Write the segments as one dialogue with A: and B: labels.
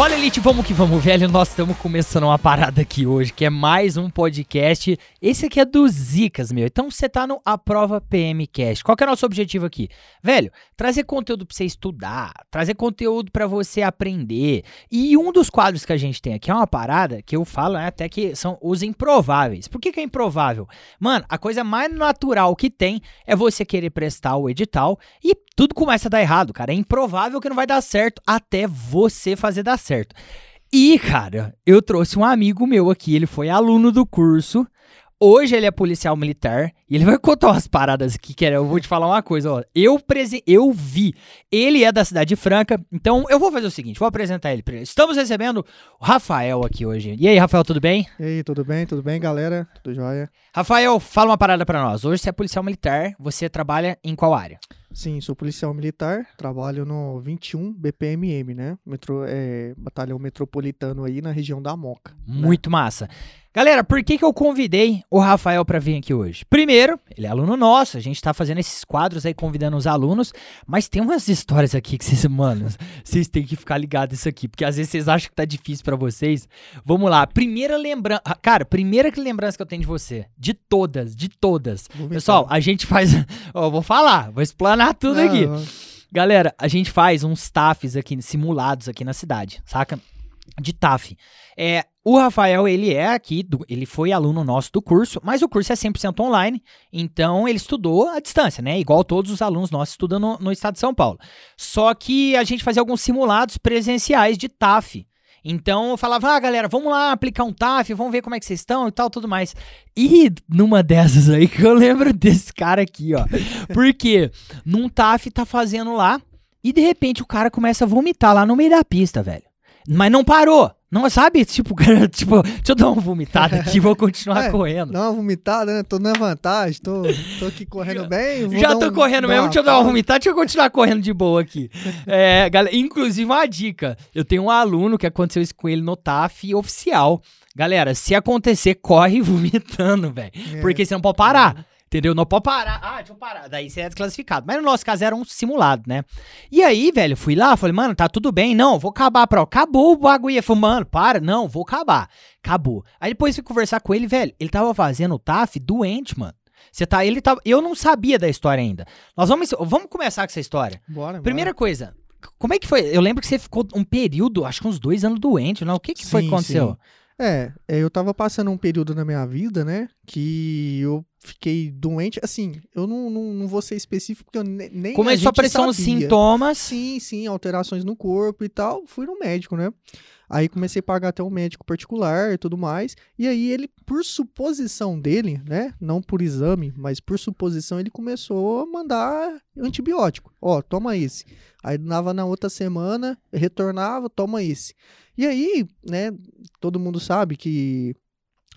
A: Fala Elite, vamos que vamos, velho. Nós estamos começando uma parada aqui hoje, que é mais um podcast. Esse aqui é do Zicas, meu. Então você tá no A Prova PM Cast. Qual que é o nosso objetivo aqui? Velho, trazer conteúdo pra você estudar, trazer conteúdo pra você aprender. E um dos quadros que a gente tem aqui é uma parada que eu falo né, até que são os improváveis. Por que, que é improvável? Mano, a coisa mais natural que tem é você querer prestar o edital e tudo começa a dar errado, cara. É improvável que não vai dar certo até você fazer dar certo. E, cara, eu trouxe um amigo meu aqui, ele foi aluno do curso. Hoje ele é policial militar e ele vai contar umas paradas aqui, que eu vou te falar uma coisa, ó. Eu, prese eu vi. Ele é da Cidade Franca, então eu vou fazer o seguinte, vou apresentar ele. Estamos recebendo o Rafael aqui hoje. E aí, Rafael, tudo bem?
B: E aí, tudo bem? Tudo bem, galera? Tudo jóia?
A: Rafael, fala uma parada para nós. Hoje você é policial militar, você trabalha em qual área?
B: Sim, sou policial militar, trabalho no 21 BPMM, né? Metro, é, batalhão metropolitano aí na região da Moca.
A: Né? Muito né? massa. Galera, por que, que eu convidei o Rafael para vir aqui hoje? Primeiro, ele é aluno nosso, a gente tá fazendo esses quadros aí convidando os alunos, mas tem umas histórias aqui que vocês, mano, vocês têm que ficar ligados nisso aqui, porque às vezes vocês acham que tá difícil para vocês. Vamos lá, primeira lembrança, cara, primeira lembrança que eu tenho de você, de todas, de todas. Pessoal, a gente faz, ó, vou falar, vou explanar tudo Não, aqui. Galera, a gente faz uns TAFs aqui, simulados aqui na cidade, saca? De TAF. É, o Rafael, ele é aqui, do, ele foi aluno nosso do curso, mas o curso é 100% online, então ele estudou à distância, né? Igual todos os alunos nossos estudam no, no estado de São Paulo. Só que a gente fazia alguns simulados presenciais de TAF. Então eu falava, ah, galera, vamos lá aplicar um TAF, vamos ver como é que vocês estão e tal, tudo mais. E numa dessas aí que eu lembro desse cara aqui, ó. Porque num TAF tá fazendo lá e de repente o cara começa a vomitar lá no meio da pista, velho. Mas não parou. Não, sabe? Tipo, tipo, deixa eu dar uma vomitada aqui, vou continuar é, correndo.
B: Dá uma vomitada, né? Tô na vantagem, tô, tô aqui correndo bem.
A: Já tô um, correndo mesmo, deixa eu dar uma vomitada, deixa eu continuar correndo de boa aqui. É, galera, inclusive, uma dica: eu tenho um aluno que aconteceu isso com ele no TAF oficial. Galera, se acontecer, corre vomitando, velho. É. Porque você não pode parar. Entendeu? Não pode parar. Ah, deixa eu parar. Daí você é desclassificado. Mas no nosso caso era um simulado, né? E aí, velho, fui lá, falei, mano, tá tudo bem. Não, vou acabar, pro. Acabou o bagulho. Eu falei, mano, para. Não, vou acabar. Acabou. Aí depois fui conversar com ele, velho. Ele tava fazendo o TAF doente, mano. Você tá, ele tava, eu não sabia da história ainda. Nós vamos, vamos começar com essa história.
B: Bora,
A: Primeira
B: bora.
A: coisa, como é que foi? Eu lembro que você ficou um período, acho que uns dois anos doente, não? O que que sim, foi que aconteceu? Sim.
B: É, é, eu tava passando um período na minha vida, né, que eu fiquei doente. Assim, eu não, não, não vou ser específico, porque eu nem.
A: Começou a aparecer uns sintomas.
B: Sim, sim, alterações no corpo e tal. Fui no médico, né? Aí comecei a pagar até um médico particular e tudo mais. E aí ele, por suposição dele, né? Não por exame, mas por suposição, ele começou a mandar antibiótico. Ó, toma esse. Aí dava na outra semana, retornava, toma esse. E aí, né, todo mundo sabe que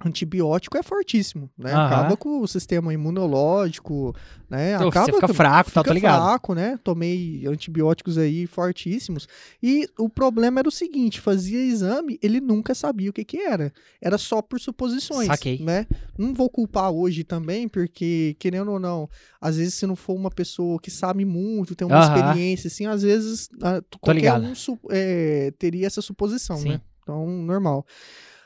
B: antibiótico é fortíssimo, né? Aham. Acaba com o sistema imunológico, né?
A: Então,
B: Acaba
A: você fica fraco, tá, fica tá ligado?
B: fraco, né? Tomei antibióticos aí fortíssimos. E o problema era o seguinte, fazia exame, ele nunca sabia o que que era. Era só por suposições, Saquei. né? Não vou culpar hoje também, porque querendo ou não, às vezes se não for uma pessoa que sabe muito, tem uma Aham. experiência, assim, às vezes a, qualquer ligado. um é, teria essa suposição, Sim. né? Então, normal.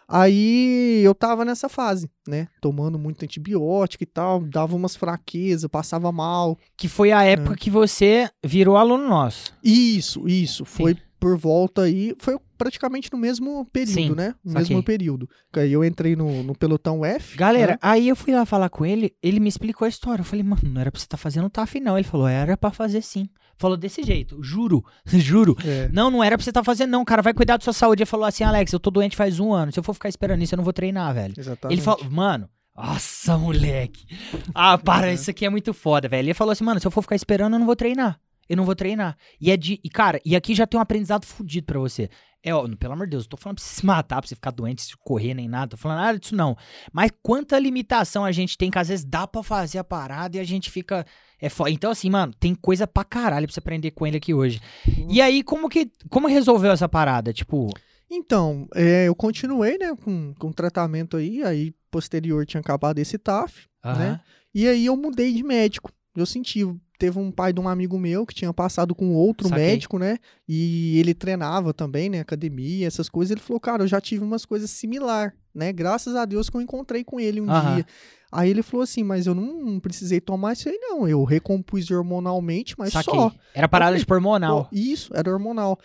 B: Aí eu tava nessa fase, né? Tomando muito antibiótico e tal, dava umas fraquezas, passava mal.
A: Que foi a época é. que você virou aluno nosso.
B: Isso, isso. Foi Sim. por volta aí. Foi praticamente no mesmo período, Sim, né? No mesmo período. Aí eu entrei no, no pelotão F.
A: Galera, né? aí eu fui lá falar com ele, ele me explicou a história. Eu falei, mano, não era pra você estar tá fazendo TAF, não. Ele falou, era pra fazer sim. Falou desse jeito, juro, juro. É. Não, não era pra você estar tá fazendo, não. Cara, vai cuidar da sua saúde. Ele falou assim, Alex, eu tô doente faz um ano. Se eu for ficar esperando isso, eu não vou treinar, velho.
B: Exatamente.
A: Ele falou, mano, nossa, moleque. Ah, para, é. isso aqui é muito foda, velho. Ele falou assim, mano, se eu for ficar esperando, eu não vou treinar. Eu não vou treinar. E é de. E, cara, e aqui já tem um aprendizado fudido pra você. É, ó, pelo amor de Deus, eu tô falando pra você se matar, pra você ficar doente, se correr nem nada. Tô falando nada disso, não. Mas quanta limitação a gente tem que às vezes dá pra fazer a parada e a gente fica. É fo... Então, assim, mano, tem coisa pra caralho pra você aprender com ele aqui hoje. Uhum. E aí, como que. Como resolveu essa parada? Tipo.
B: Então, é, eu continuei, né, com, com tratamento aí, aí posterior tinha acabado esse TAF, uhum. né? E aí eu mudei de médico. Eu senti, teve um pai de um amigo meu que tinha passado com outro Saquei. médico, né? E ele treinava também, né? Academia, essas coisas. Ele falou, cara, eu já tive umas coisas similar, né? Graças a Deus que eu encontrei com ele um dia. Aí ele falou assim, mas eu não precisei tomar isso aí, não. Eu recompus hormonalmente, mas Saquei. só.
A: Era parada de hormonal.
B: Isso, era hormonal.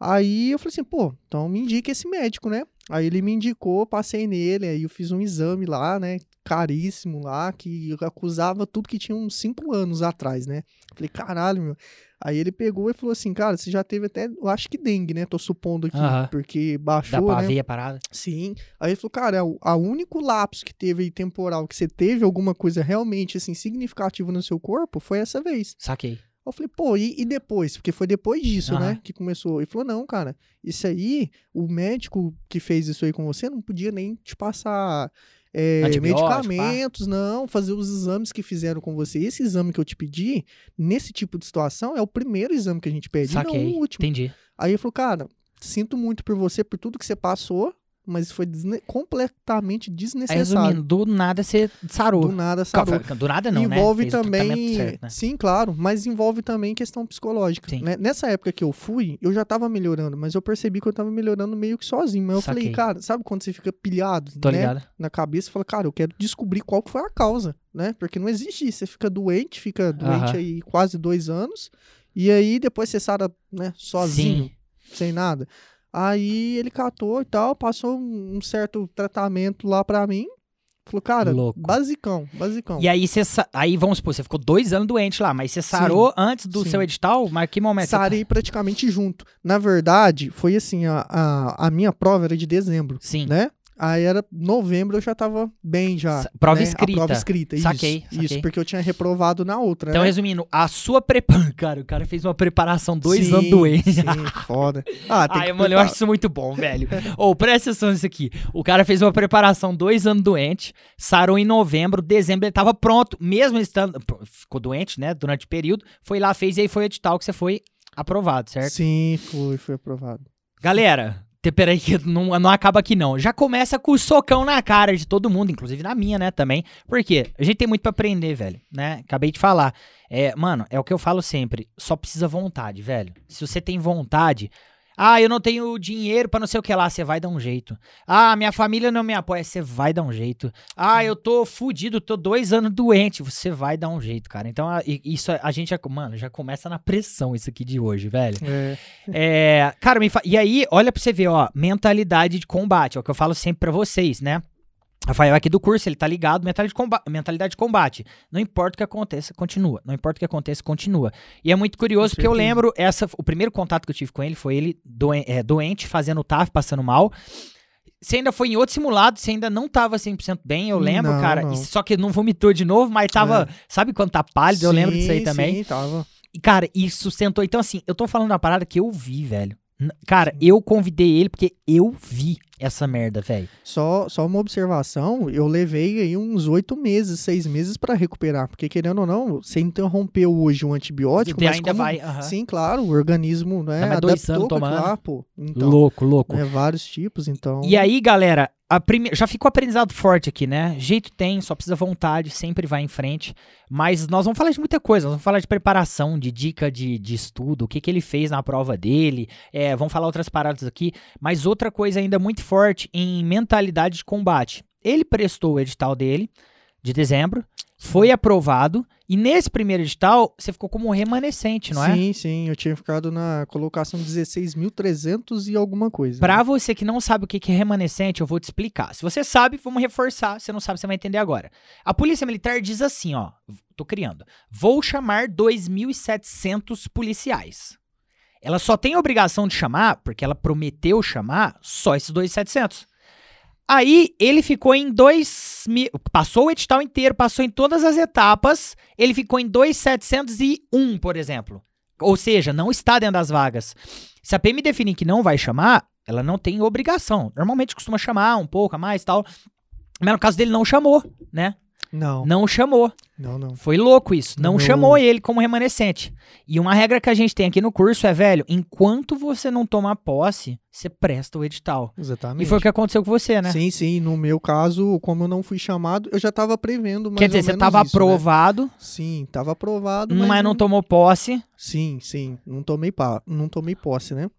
B: Aí eu falei assim, pô, então me indica esse médico, né? Aí ele me indicou, passei nele, aí eu fiz um exame lá, né? Caríssimo lá, que acusava tudo que tinha uns 5 anos atrás, né? Falei, caralho, meu. Aí ele pegou e falou assim, cara, você já teve até, eu acho que dengue, né? Tô supondo aqui, porque baixou, Dá pra
A: né? ver a parada?
B: Sim. Aí ele falou, cara, é o a único lapso que teve aí temporal, que você teve alguma coisa realmente, assim, significativa no seu corpo, foi essa vez.
A: Saquei.
B: Eu falei, pô, e, e, depois? Porque foi depois disso, uhum. né, que começou. Ele falou, não, cara, isso aí, o médico que fez isso aí com você não podia nem te passar é, medicamentos, pá. não, fazer os exames que fizeram com você. Esse exame que eu te pedi, nesse tipo de situação, é o primeiro exame que a gente pede, Saquei. não o último.
A: Entendi.
B: Aí ele falou, cara, sinto muito por você, por tudo que você passou, mas foi desne completamente desnecessário. Aí, resumindo,
A: do nada você sarou.
B: Do nada sarou.
A: Do nada não,
B: né? envolve né? também, certo, né? sim, claro, mas envolve também questão psicológica. Né? Nessa época que eu fui, eu já tava melhorando, mas eu percebi que eu tava melhorando meio que sozinho. Mas eu Saquei. falei, cara, sabe quando você fica pilhado, Tô né? Ligado. Na cabeça, fala, cara, eu quero descobrir qual foi a causa, né? Porque não existe isso. Você fica doente, fica doente uh -huh. aí quase dois anos, e aí depois você sara, né, sozinho, sim. sem nada. Aí ele catou e tal, passou um certo tratamento lá pra mim. Falou, cara, Louco. basicão, basicão.
A: E aí você, aí vamos supor, você ficou dois anos doente lá, mas você sarou antes do sim. seu edital? Mas que momento?
B: Sarei tá... praticamente junto. Na verdade, foi assim, a, a, a minha prova era de dezembro, Sim. né? Aí era novembro, eu já tava bem já.
A: Prova né? escrita.
B: A prova escrita, isso. Saquei. Isso, porque eu tinha reprovado na outra,
A: Então,
B: né?
A: resumindo, a sua preparação... Cara, o cara fez uma preparação dois sim, anos doente.
B: Sim, foda.
A: Ah, tem Ai, que mano, eu acho isso muito bom, velho. Ou, oh, presta atenção nisso aqui. O cara fez uma preparação dois anos doente, sarou em novembro, dezembro ele tava pronto, mesmo estando... Ficou doente, né, durante o período, foi lá, fez e aí foi o edital que você foi aprovado, certo?
B: Sim, foi, foi aprovado.
A: Galera, Peraí, que não, não acaba aqui não. Já começa com o socão na cara de todo mundo, inclusive na minha, né, também. Por quê? A gente tem muito para aprender, velho, né? Acabei de falar. É, mano, é o que eu falo sempre. Só precisa vontade, velho. Se você tem vontade, ah, eu não tenho dinheiro para não sei o que lá, você vai dar um jeito. Ah, minha família não me apoia, você vai dar um jeito. Ah, eu tô fudido, tô dois anos doente, você vai dar um jeito, cara. Então, isso a gente já, mano, já começa na pressão isso aqui de hoje, velho. É. é cara, me fa... e aí, olha pra você ver, ó, mentalidade de combate, é o que eu falo sempre para vocês, né? Rafael aqui do curso, ele tá ligado, mentalidade de, combate, mentalidade de combate. Não importa o que aconteça, continua. Não importa o que aconteça, continua. E é muito curioso porque eu lembro, essa, o primeiro contato que eu tive com ele foi ele doen, é, doente, fazendo TAF, passando mal. Você ainda foi em outro simulado, você ainda não tava 100% bem, eu lembro, não, cara. Não. só que não vomitou de novo, mas tava. É. Sabe quando tá pálido? Sim, eu lembro disso aí também.
B: Sim, tava.
A: E, cara, isso sentou. Então, assim, eu tô falando uma parada que eu vi, velho. Cara, eu convidei ele porque eu vi essa merda, velho.
B: Só, só uma observação, eu levei aí uns oito meses, seis meses para recuperar, porque querendo ou não, você interrompeu hoje um antibiótico,
A: mas ainda como, vai, uh -huh.
B: sim, claro, o organismo, né, não, adaptou com lá, pô.
A: Então, louco, louco.
B: É, vários tipos, então.
A: E aí, galera, prime... já ficou aprendizado forte aqui, né? Jeito tem, só precisa vontade, sempre vai em frente. Mas nós vamos falar de muita coisa, nós vamos falar de preparação, de dica de, de estudo, o que, que ele fez na prova dele, é, vamos falar outras paradas aqui. Mas outra coisa ainda muito forte em mentalidade de combate. Ele prestou o edital dele de dezembro, foi aprovado, e nesse primeiro edital você ficou como remanescente, não
B: é? Sim, sim, eu tinha ficado na colocação 16.300 e alguma coisa.
A: Para né? você que não sabe o que é remanescente, eu vou te explicar. Se você sabe, vamos reforçar, se não sabe, você vai entender agora. A Polícia Militar diz assim, ó, tô criando, vou chamar 2.700 policiais. Ela só tem a obrigação de chamar, porque ela prometeu chamar, só esses 2,700. Aí ele ficou em 2 mil. Passou o edital inteiro, passou em todas as etapas. Ele ficou em 2,701, por exemplo. Ou seja, não está dentro das vagas. Se a PM definir que não vai chamar, ela não tem obrigação. Normalmente costuma chamar um pouco a mais tal. Mas no caso dele não chamou, né?
B: Não.
A: Não chamou.
B: Não, não.
A: Foi louco isso. Não Meu... chamou ele como remanescente. E uma regra que a gente tem aqui no curso é, velho, enquanto você não tomar posse, você presta o edital.
B: Exatamente.
A: E foi o que aconteceu com você, né?
B: Sim, sim. No meu caso, como eu não fui chamado, eu já estava prevendo mais
A: Quer dizer, você estava aprovado. Né?
B: Sim, estava aprovado.
A: Mas, mas não, não tomou posse.
B: Sim, sim. Não tomei, pa... não tomei posse, né?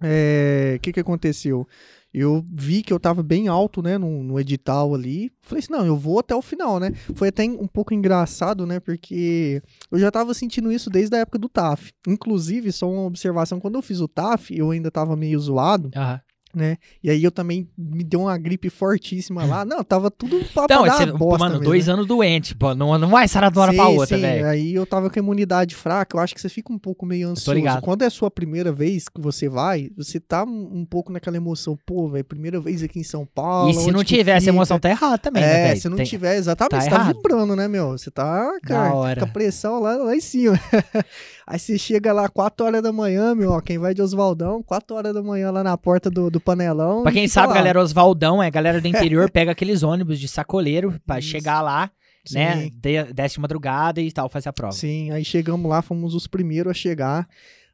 B: O é... que, que aconteceu? eu vi que eu tava bem alto, né, no, no, edital ali. Falei assim, não, eu vou até o final, né? Foi até um pouco engraçado, né, porque eu já tava sentindo isso desde a época do TAF. Inclusive, só uma observação, quando eu fiz o TAF, eu ainda tava meio zoado.
A: Uhum
B: né? E aí eu também me deu uma gripe fortíssima lá. Não, tava tudo pra, então, bosta
A: Mano,
B: mesmo,
A: dois
B: né?
A: anos doente, pô. Não, não vai sarar de uma hora pra outra, velho.
B: Aí eu tava com a imunidade fraca, eu acho que você fica um pouco meio ansioso. Quando é a sua primeira vez que você vai, você tá um, um pouco naquela emoção, pô, velho, primeira vez aqui em São Paulo.
A: E se não tiver essa emoção, tá errado também, né,
B: é,
A: né,
B: se não Tem... tiver, exatamente, tá você tá errado. tá vibrando, né, meu? Você tá, cara, com a pressão lá, lá em cima. Aí você chega lá 4 horas da manhã, meu, ó, quem vai de Oswaldão, 4 horas da manhã lá na porta do, do panelão.
A: Pra quem sabe, lá. galera, Oswaldão é galera do interior, pega aqueles ônibus de sacoleiro pra Isso. chegar lá. Sim. Né? desce de madrugada e tal, fazer a prova.
B: Sim, aí chegamos lá, fomos os primeiros a chegar.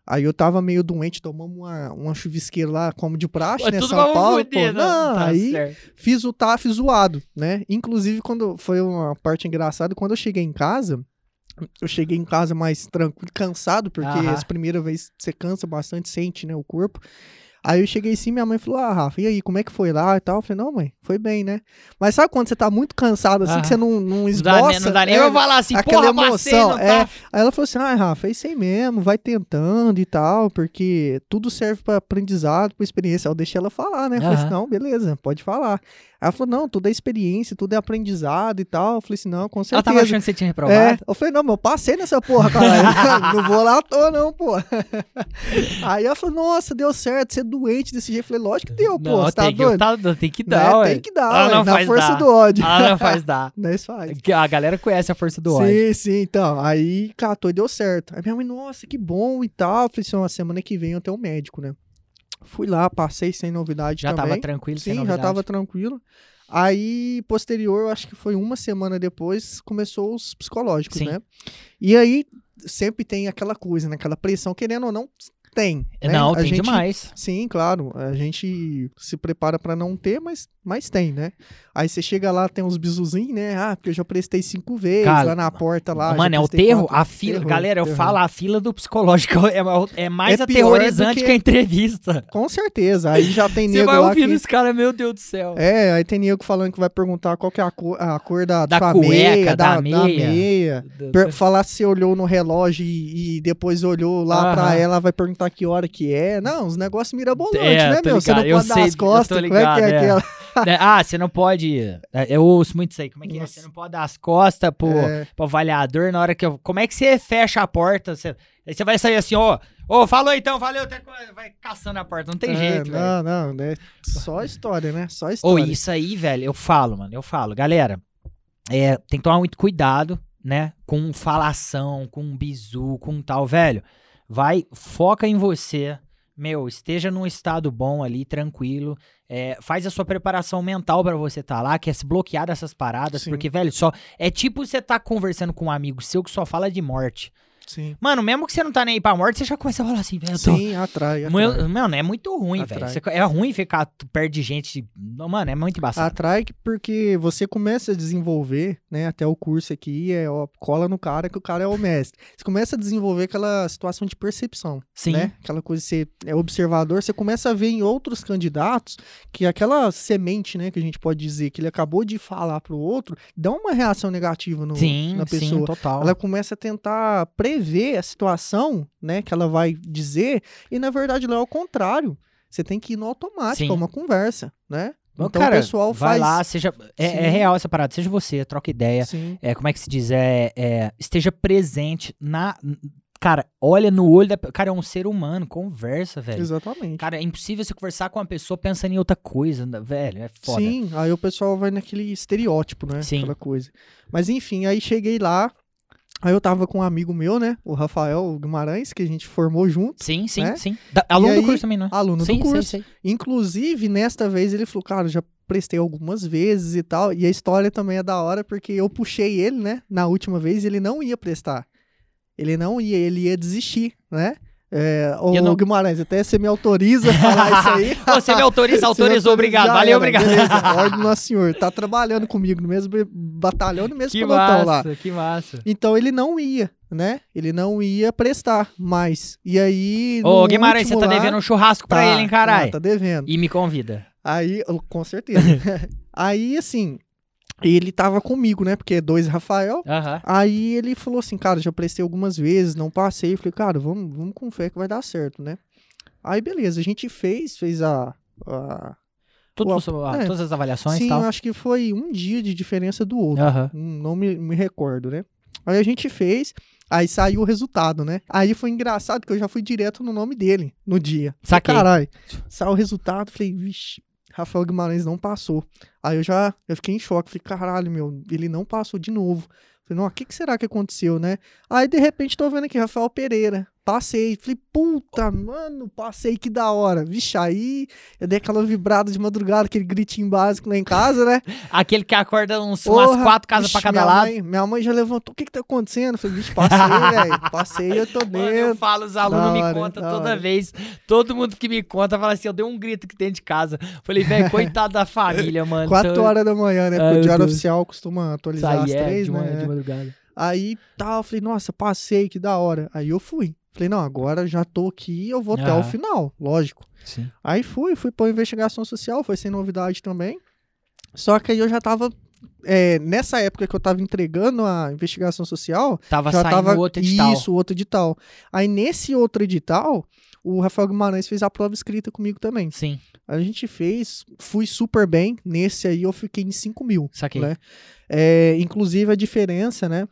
B: Aí eu tava meio doente, tomamos uma, uma chuvisqueira lá, como de praxe, né? São Paulo. Fuder, pô, não, tá aí certo. fiz o TAF zoado, né? Inclusive, quando foi uma parte engraçada, quando eu cheguei em casa, eu cheguei em casa mais tranquilo, cansado, porque Aham. as primeiras vezes você cansa bastante, sente, né, o corpo. Aí eu cheguei assim, minha mãe falou: Ah, Rafa, e aí, como é que foi lá e tal? Eu falei: Não, mãe, foi bem, né? Mas sabe quando você tá muito cansado, assim, que você não, não esboça? Não dá,
A: nem é, eu falar assim, aquela porra, emoção. Passei,
B: é. Tá... Aí ela falou assim: Ah, Rafa, é isso aí mesmo, vai tentando e tal, porque tudo serve para aprendizado, para experiência. Eu deixei ela falar, né? Eu falei assim: Não, beleza, pode falar. Ela falou, não, tudo é experiência, tudo é aprendizado e tal. Eu falei assim, não, com certeza.
A: Ela tava achando que você tinha reprovado? É.
B: Eu falei, não, mas eu passei nessa porra, cara. não vou lá à toa, não, pô. Aí ela falou, nossa, deu certo, você é doente desse jeito. Eu falei, lógico que deu, pô, você tá
A: doido?
B: Que,
A: tá, tem que dar, né?
B: Tem que dar, ela não na faz força dar. do ódio.
A: Ela não faz dar.
B: Nós faz.
A: A galera conhece a força do ódio.
B: Sim, sim, então. Aí catou e deu certo. Aí minha mãe, nossa, que bom e tal. Eu falei assim, uma semana que vem eu tenho um médico, né? Fui lá, passei sem novidade
A: já
B: também.
A: Já tava tranquilo,
B: Sim, já tava tranquilo. Aí, posterior, acho que foi uma semana depois, começou os psicológicos, Sim. né? E aí, sempre tem aquela coisa, né? Aquela pressão, querendo ou não, tem. Né?
A: Não,
B: a
A: tem
B: gente,
A: demais.
B: Sim, claro. A gente se prepara para não ter, mas, mas tem, né? Aí você chega lá, tem uns bisuzinhos, né? Ah, porque eu já prestei cinco vezes Cara, lá na porta lá.
A: Mano, é o terro, a fila. Terror, galera, terror. eu falo, a fila do psicológico é, é mais é aterrorizante que... que... a entrevista.
B: Com certeza. Aí já tem nego.
A: Você vai ouvindo
B: que...
A: os caras, meu Deus do céu.
B: É, aí tem nego falando que vai perguntar qual que é a cor, a cor da,
A: da
B: cueca,
A: meia, da, da meia. Da
B: meia. Per... Falar se olhou no relógio e, e depois olhou lá pra ela, vai perguntar que hora que é. Não, os negócios mirabolantes, é, né, meu? Você não pode eu dar sei, as costas, ligado, como é que é, é. aquela?
A: É, ah, você não pode. É, eu ouço muito isso aí. Como é que Nossa. é? Você não pode dar as costas pro, é. pro avaliador na hora que eu. Como é que você fecha a porta? Você, aí você vai sair assim, ó. Ô, oh, falou então, valeu, até vai caçando a porta, não tem é, jeito, velho.
B: Não, não, né? Só história, né? Só história.
A: Ô, isso aí, velho, eu falo, mano, eu falo. Galera, é, tem que tomar muito cuidado, né? Com falação, com bizu, com tal, velho. Vai, foca em você, meu, esteja num estado bom ali, tranquilo. É, faz a sua preparação mental para você estar tá lá, que é se bloquear dessas paradas, Sim. porque, velho, só. É tipo você tá conversando com um amigo seu que só fala de morte.
B: Sim.
A: Mano, mesmo que você não tá nem aí pra morte, você já começa a falar assim, velho.
B: Sim, tô... atrai, atrai.
A: Mano, é muito ruim, velho. É ruim ficar perto de gente. Mano, é muito embaçado.
B: Atrai porque você começa a desenvolver, né? Até o curso aqui é ó, cola no cara que o cara é o mestre. Você começa a desenvolver aquela situação de percepção.
A: Sim.
B: Né? Aquela coisa ser é observador. Você começa a ver em outros candidatos que aquela semente, né? Que a gente pode dizer que ele acabou de falar pro outro, dá uma reação negativa no,
A: sim,
B: na pessoa.
A: Sim, total.
B: Ela começa a tentar prever prever a situação, né, que ela vai dizer, e na verdade lá é o contrário. Você tem que ir no automático, é uma conversa, né?
A: Então cara, o pessoal vai faz... lá, seja é, é, real essa parada, seja você, troca ideia, Sim. é como é que se diz, é, é, esteja presente na Cara, olha no olho da. Cara, é um ser humano, conversa, velho.
B: Exatamente.
A: Cara, é impossível você conversar com uma pessoa pensando em outra coisa, velho. É foda.
B: Sim, aí o pessoal vai naquele estereótipo, né?
A: Sim.
B: Aquela coisa. Mas enfim, aí cheguei lá, Aí eu tava com um amigo meu, né? O Rafael Guimarães, que a gente formou junto.
A: Sim, sim,
B: né?
A: sim. Da, aluno aí, do curso também, né?
B: Aluno
A: sim,
B: do curso.
A: Sim, sim.
B: Inclusive, nesta vez ele falou, cara, já prestei algumas vezes e tal. E a história também é da hora, porque eu puxei ele, né? Na última vez, ele não ia prestar. Ele não ia, ele ia desistir, né? É, ô, não... Guimarães, até você me autoriza a falar isso aí.
A: você me autoriza, autorizou, obrigado. Valeu, era, obrigado. Beleza,
B: ordem Nosso Senhor. Tá trabalhando comigo no mesmo batalhão, no mesmo
A: que pelotão massa, lá. Que massa.
B: Então ele não ia, né? Ele não ia prestar mais. E aí.
A: Ô, Guimarães, você tá lá, devendo um churrasco pra
B: tá,
A: ele, hein, caralho?
B: Tá, tá devendo.
A: E me convida.
B: Aí, com certeza. aí, assim, ele tava comigo, né? Porque é dois Rafael.
A: Uhum.
B: Aí ele falou assim, cara, já prestei algumas vezes, não passei. Eu falei, cara, vamos, vamos com fé que vai dar certo, né? Aí, beleza, a gente fez, fez a. a
A: Tudo, o, é, todas as avaliações
B: Sim,
A: tal.
B: acho que foi um dia de diferença do outro.
A: Uhum.
B: Não me, me recordo, né? Aí a gente fez, aí saiu o resultado, né? Aí foi engraçado que eu já fui direto no nome dele no dia.
A: Saquei.
B: Caralho. Saiu o resultado, falei, vixe, Rafael Guimarães não passou. Aí eu já eu fiquei em choque, falei, caralho, meu, ele não passou de novo. Falei, não, o que, que será que aconteceu, né? Aí de repente tô vendo aqui Rafael Pereira. Passei, falei, puta, mano, passei, que da hora. Vixe, aí eu dei aquela vibrada de madrugada, aquele gritinho básico lá em casa, né?
A: Aquele que acorda uns, Porra, umas quatro casas pra cada
B: minha
A: lado.
B: Mãe, minha mãe já levantou, o que que tá acontecendo? Eu falei, vixe, passei, velho, passei, eu tô dentro. Mano, eu
A: falo, os alunos me contam toda hora. vez, todo mundo que me conta fala assim, eu dei um grito que dentro de casa. Falei, velho, coitado da família, mano.
B: Quatro tô... horas da manhã, né? Porque o diário Deus. oficial costuma atualizar às é, três,
A: de
B: né?
A: de madrugada.
B: Aí, tal, tá, eu falei, nossa, passei, que da hora. Aí eu fui. Falei, não, agora já tô aqui, eu vou até o final, lógico.
A: Sim.
B: Aí fui, fui pra investigação social, foi sem novidade também. Só que aí eu já tava. É, nessa época que eu tava entregando a investigação social,
A: tava
B: já
A: saindo
B: tava
A: outro edital.
B: Isso, outro edital. Aí nesse outro edital, o Rafael Guimarães fez a prova escrita comigo também.
A: Sim.
B: A gente fez, fui super bem. Nesse aí eu fiquei em 5 mil.
A: Saquei.
B: Né? É, inclusive a diferença, né?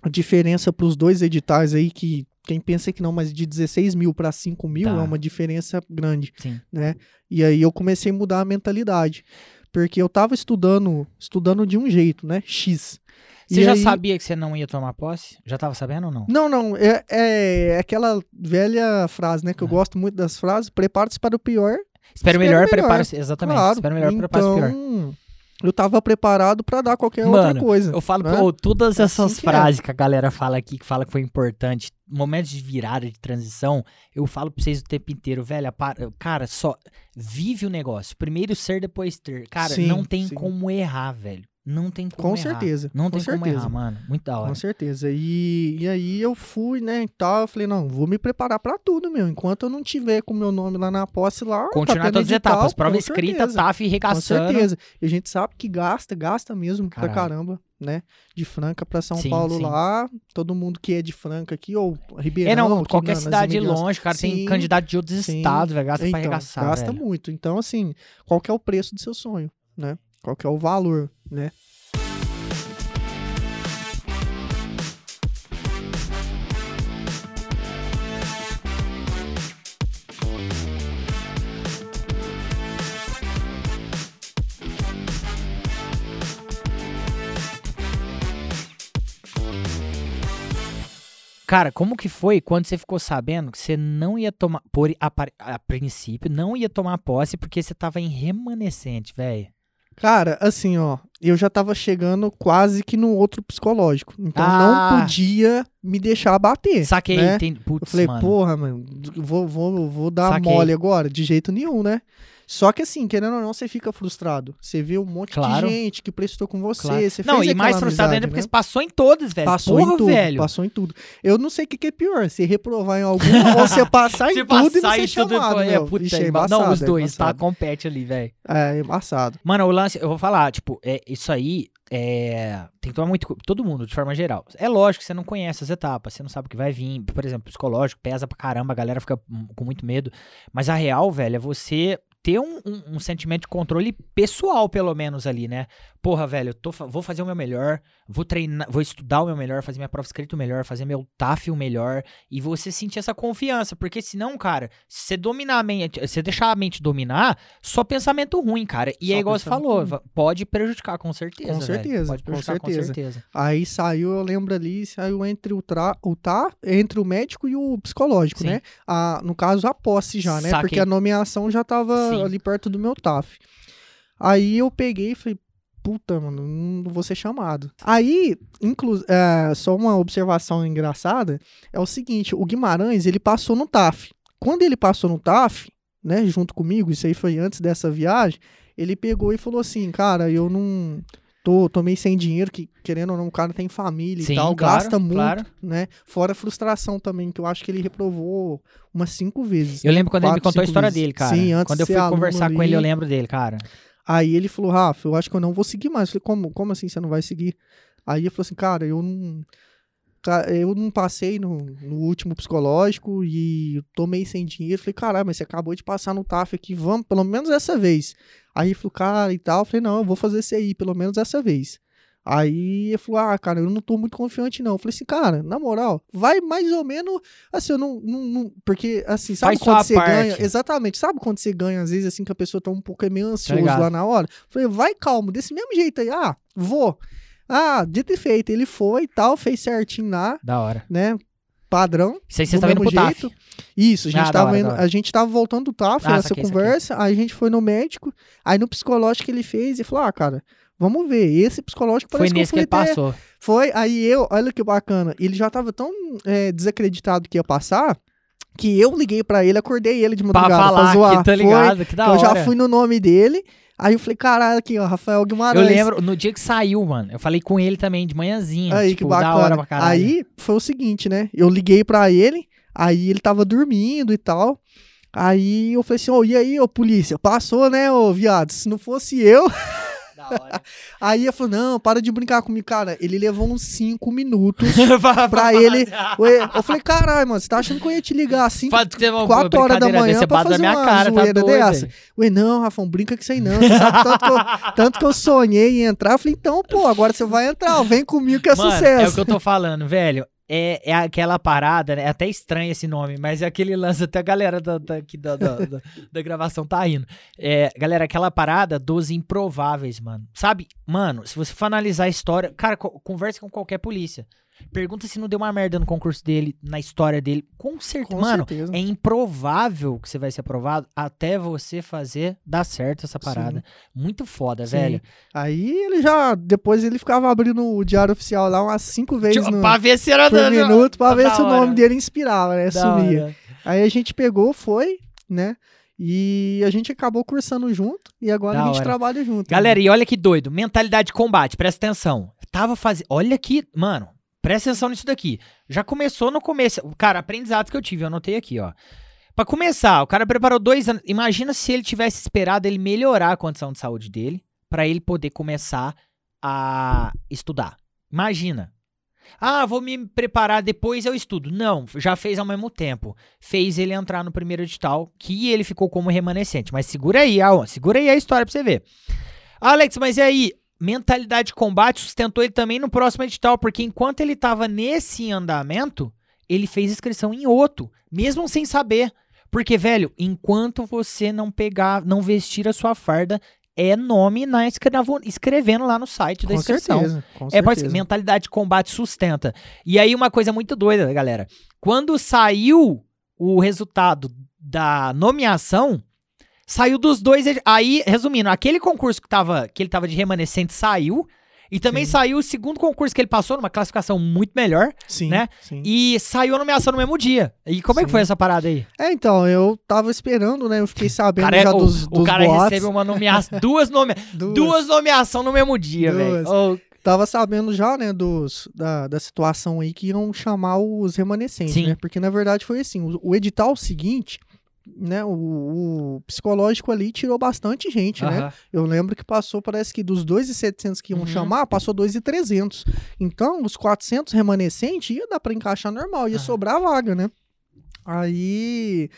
B: A diferença para os dois editais aí que quem pensa que não, mas de 16 mil para 5 mil tá. é uma diferença grande,
A: Sim.
B: né? E aí eu comecei a mudar a mentalidade, porque eu tava estudando, estudando de um jeito, né? X.
A: Você
B: e
A: já
B: aí...
A: sabia que você não ia tomar posse? Já tava sabendo ou não?
B: Não, não. É, é, é aquela velha frase, né? Que eu ah. gosto muito das frases. Prepare-se para o pior.
A: Espero melhor, melhor. prepare-se. Exatamente. Claro. Espero melhor,
B: então,
A: prepare-se pior
B: eu tava preparado para dar qualquer Mano, outra coisa.
A: Eu falo, né? pô, todas é essas assim frases que, é. que, a galera fala aqui, que fala que foi importante, momentos de virada, de transição, eu falo pra vocês o tempo inteiro, velho, cara, só vive o negócio. Primeiro ser, depois ter. Cara, sim, não tem sim. como errar, velho. Não tem como
B: Com
A: errar.
B: certeza.
A: Não
B: com
A: tem
B: certeza.
A: como errar, mano. Muito da hora.
B: Com certeza. E, e aí eu fui, né, e tal. Eu falei, não, vou me preparar para tudo, meu. Enquanto eu não tiver com o meu nome lá na posse lá. Tá
A: Continuar tá todas as etapas. Prova escrita, TAF e regaçando.
B: Com certeza. E a gente sabe que gasta, gasta mesmo Caralho. pra caramba, né? De Franca para São sim, Paulo sim. lá. Todo mundo que é de Franca aqui, ou Ribeirão. É, não,
A: qualquer
B: na,
A: cidade longe, cara. Sim, tem candidato de outros estados, velho. Gasta
B: então,
A: pra arregaçar.
B: Gasta
A: velho.
B: muito. Então, assim, qual que é o preço do seu sonho, né? Qual que é o valor, né?
A: Cara, como que foi quando você ficou sabendo que você não ia tomar, por a, a princípio, não ia tomar posse porque você tava em remanescente, velho?
B: Cara, assim, ó, eu já tava chegando quase que no outro psicológico. Então ah. não podia me deixar bater.
A: Saquei,
B: né?
A: tem, putz,
B: Eu falei,
A: mano.
B: porra, mano, vou, vou, vou dar
A: Saquei.
B: mole agora? De jeito nenhum, né? Só que assim, querendo ou não, você fica frustrado. Você vê um monte
A: claro.
B: de gente que prestou com você.
A: Claro.
B: Você
A: não,
B: e
A: mais frustrado ainda porque
B: né?
A: você passou em todas, velho.
B: Passou
A: Porra,
B: em tudo,
A: velho.
B: passou em tudo. Eu não sei o que, que é pior, se reprovar em alguma ou você passar em
A: Se
B: tudo e
A: passar
B: não
A: em
B: ser
A: tudo,
B: chamado.
A: é, puta,
B: Vixe,
A: é
B: é
A: embaçado, Não, os
B: é
A: dois, tá?
B: embaçado.
A: Compete ali, velho.
B: É, embaçado.
A: Mano, o lance, eu vou falar, tipo, é, isso aí é, tem que tomar muito. Todo mundo, de forma geral. É lógico que você não conhece as etapas, você não sabe o que vai vir. Por exemplo, psicológico, pesa pra caramba, a galera fica com muito medo. Mas a real, velho, é você ter um, um, um, sentimento de controle pessoal, pelo menos ali, né? Porra, velho, eu tô, vou fazer o meu melhor, vou treinar, vou estudar o meu melhor, fazer minha prova escrita o melhor, fazer meu TAF o melhor, e você sentir essa confiança, porque senão, cara, se você dominar a mente, você deixar a mente dominar, só pensamento ruim, cara. E
B: Só
A: é igual você falou,
B: ruim.
A: pode prejudicar, com certeza.
B: Com
A: velho.
B: certeza,
A: Pode
B: com
A: prejudicar, com
B: certeza.
A: certeza.
B: Aí saiu, eu lembro ali, saiu entre o, tra, o tá, entre o médico e o psicológico,
A: Sim.
B: né? A, no caso, a posse já, né?
A: Saquei.
B: Porque a nomeação já tava
A: Sim.
B: ali perto do meu TAF. Aí eu peguei e falei, puta, mano, não vou ser chamado. Aí, inclu é, só uma observação engraçada, é o seguinte, o Guimarães, ele passou no TAF. Quando ele passou no TAF, né, junto comigo, isso aí foi antes dessa viagem, ele pegou e falou assim, cara, eu não tô, tô meio sem dinheiro, que querendo ou não, o cara tem família Sim, e tal, claro, gasta muito, claro. né? Fora a frustração também, que eu acho que ele reprovou umas cinco vezes.
A: Eu lembro quando quatro, ele me contou a história vezes. dele, cara. Sim, antes Quando eu fui conversar ali, com ele, eu lembro dele, cara.
B: Aí ele falou, Rafa, eu acho que eu não vou seguir mais. Eu falei, como, como assim você não vai seguir? Aí ele falou assim, cara, eu não eu não passei no, no, último psicológico e tomei sem dinheiro. Falei, caralho, mas você acabou de passar no TAF aqui, vamos, pelo menos essa vez. Aí ele falou, cara, e tal. Eu falei, não, eu vou fazer CI, pelo menos essa vez. Aí ele falou, ah, cara, eu não tô muito confiante, não. Eu falei assim, cara, na moral, vai mais ou menos. Assim, eu não. não, não porque, assim, sabe Faz quando você parte. ganha? Exatamente, sabe quando você ganha, às vezes, assim, que a pessoa tá um pouco é meio tá ansioso lá na hora? Eu falei, vai calmo, desse mesmo jeito aí. Ah, vou. Ah, dito e feito, ele foi e tal, fez certinho lá.
A: Da hora.
B: Né? Padrão.
A: Isso aí você estava indo pro jeito. TAF.
B: Isso, a gente, ah, tava hora, indo, a gente tava voltando do TAF, ah, essa conversa, aí a gente foi no médico, aí no psicológico ele fez e falou, ah, cara, vamos ver, esse psicológico
A: parece foi nesse que, que ele passou.
B: Foi, aí eu, olha que bacana, ele já tava tão é, desacreditado que ia passar, que eu liguei para ele, acordei ele de madrugada pra, falar, pra zoar. Que,
A: tá ligado, foi, que da hora.
B: Eu já fui no nome dele, Aí eu falei, caralho, aqui, ó, Rafael Guimarães.
A: Eu lembro, no dia que saiu, mano, eu falei com ele também, de manhãzinha. Aí, tipo, que bacana. Da hora pra caralho.
B: Aí foi o seguinte, né? Eu liguei pra ele, aí ele tava dormindo e tal. Aí eu falei assim, ô, oh, e aí, ô polícia? Passou, né, ô viado? Se não fosse eu. Aí ele falou: não, para de brincar comigo, cara. Ele levou uns 5 minutos pra ele. Eu falei, caralho, mano, você tá achando que eu ia te ligar assim 4 horas da manhã pra fazer uma cara, tá zoeira tá dessa? Ué, não, Rafão, brinca com isso aí não. Você sabe tanto que, eu, tanto que eu sonhei em entrar. Eu falei, então, pô, agora você vai entrar, vem comigo que é mano, sucesso.
A: É o que eu tô falando, velho é, é aquela parada, né? É até estranho esse nome, mas é aquele lance, até a galera da, da, da, da, da gravação tá indo. É, galera, aquela parada dos improváveis, mano. Sabe? Mano, se você for analisar a história, cara, converse com qualquer polícia. Pergunta se não deu uma merda no concurso dele, na história dele. Com certeza. Com Mano, certeza. é improvável que você vai ser aprovado até você fazer dar certo essa parada. Sim. Muito foda, Sim. velho.
B: Aí ele já. Depois ele ficava abrindo o diário oficial lá umas cinco vezes tipo, no,
A: pra ver se era
B: por minuto, pra ver se hora. o nome dele inspirava, né? Da Sumia. Hora. Aí a gente pegou, foi, né? E a gente acabou cursando junto e agora da a gente hora. trabalha junto.
A: Galera, né? e olha que doido. Mentalidade de combate, presta atenção. Tava fazendo. Olha que. Mano, Presta atenção nisso daqui. Já começou no começo. Cara, aprendizados que eu tive, eu anotei aqui, ó. Pra começar, o cara preparou dois anos. Imagina se ele tivesse esperado ele melhorar a condição de saúde dele para ele poder começar a estudar. Imagina. Ah, vou me preparar depois eu estudo. Não, já fez ao mesmo tempo. Fez ele entrar no primeiro edital, que ele ficou como remanescente. Mas segura aí, ah, segura aí a história pra você ver. Alex, mas e aí? Mentalidade de combate sustentou ele também no próximo edital, porque enquanto ele estava nesse andamento, ele fez inscrição em outro, mesmo sem saber. Porque, velho, enquanto você não pegar, não vestir a sua farda, é nome na escrevo, escrevendo lá no site da inscrição. Certeza, com é certeza. mentalidade de combate sustenta. E aí uma coisa muito doida, galera. Quando saiu o resultado da nomeação, Saiu dos dois. Aí, resumindo, aquele concurso que, tava, que ele tava de remanescente saiu. E também sim. saiu o segundo concurso que ele passou, numa classificação muito melhor. Sim. Né? Sim. E saiu a nomeação no mesmo dia. E como sim. é que foi essa parada aí?
B: É, então, eu tava esperando, né? Eu fiquei sabendo cara, já o, dos, dos
A: O cara boatos. recebe uma nomeação. duas, nome, duas. duas nomeações no mesmo dia, velho. Oh.
B: Tava sabendo já, né, dos, da, da situação aí que iam chamar os remanescentes, Sim. né? Porque na verdade foi assim: o, o edital seguinte né, o, o, psicológico ali tirou bastante gente, uhum. né? Eu lembro que passou, parece que dos 2,700 que iam uhum. chamar, passou 2,300. Então, os 400 remanescentes ia dar para encaixar normal, ia uhum. sobrar vaga, né? Aí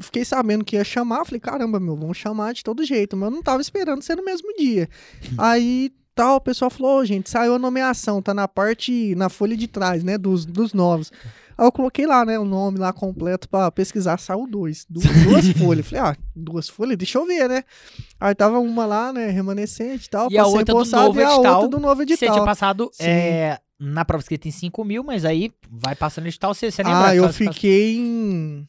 B: fiquei sabendo que ia chamar, falei, caramba, meu, vamos chamar de todo jeito, mas eu não tava esperando ser no mesmo dia. Aí tal, o pessoal falou, oh, gente, saiu a nomeação, tá na parte, na folha de trás, né, dos, dos novos. Aí eu coloquei lá, né, o nome lá completo pra pesquisar, saiu dois, duas, duas folhas. Falei, ah, duas folhas, deixa eu ver, né? Aí tava uma lá, né, remanescente e tal,
A: e a outra do novo
B: e
A: a
B: edital, outra do novo edital.
A: Você tinha passado é, na prova escrita em 5 mil, mas aí vai passando edital, você, você
B: lembra? Ah, eu fiquei em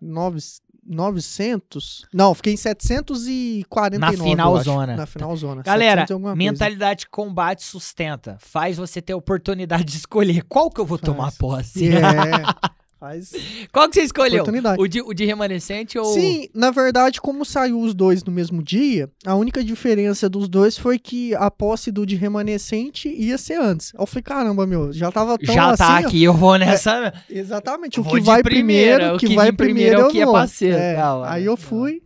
B: nove, 900. Não, fiquei em 749.
A: Na final zona.
B: Na final zona.
A: Galera, mentalidade de combate sustenta. Faz você ter a oportunidade de escolher qual que eu vou Faz. tomar posse.
B: É. Faz
A: Qual que você escolheu? O de, o de remanescente ou.
B: Sim, na verdade, como saiu os dois no mesmo dia, a única diferença dos dois foi que a posse do de remanescente ia ser antes. Eu falei, caramba, meu, já tava tão
A: Já tá
B: assim,
A: aqui, ó. eu vou nessa.
B: É, exatamente, o que vai primeiro, o que, que vai primeiro é o que é parceiro. É, aí eu fui.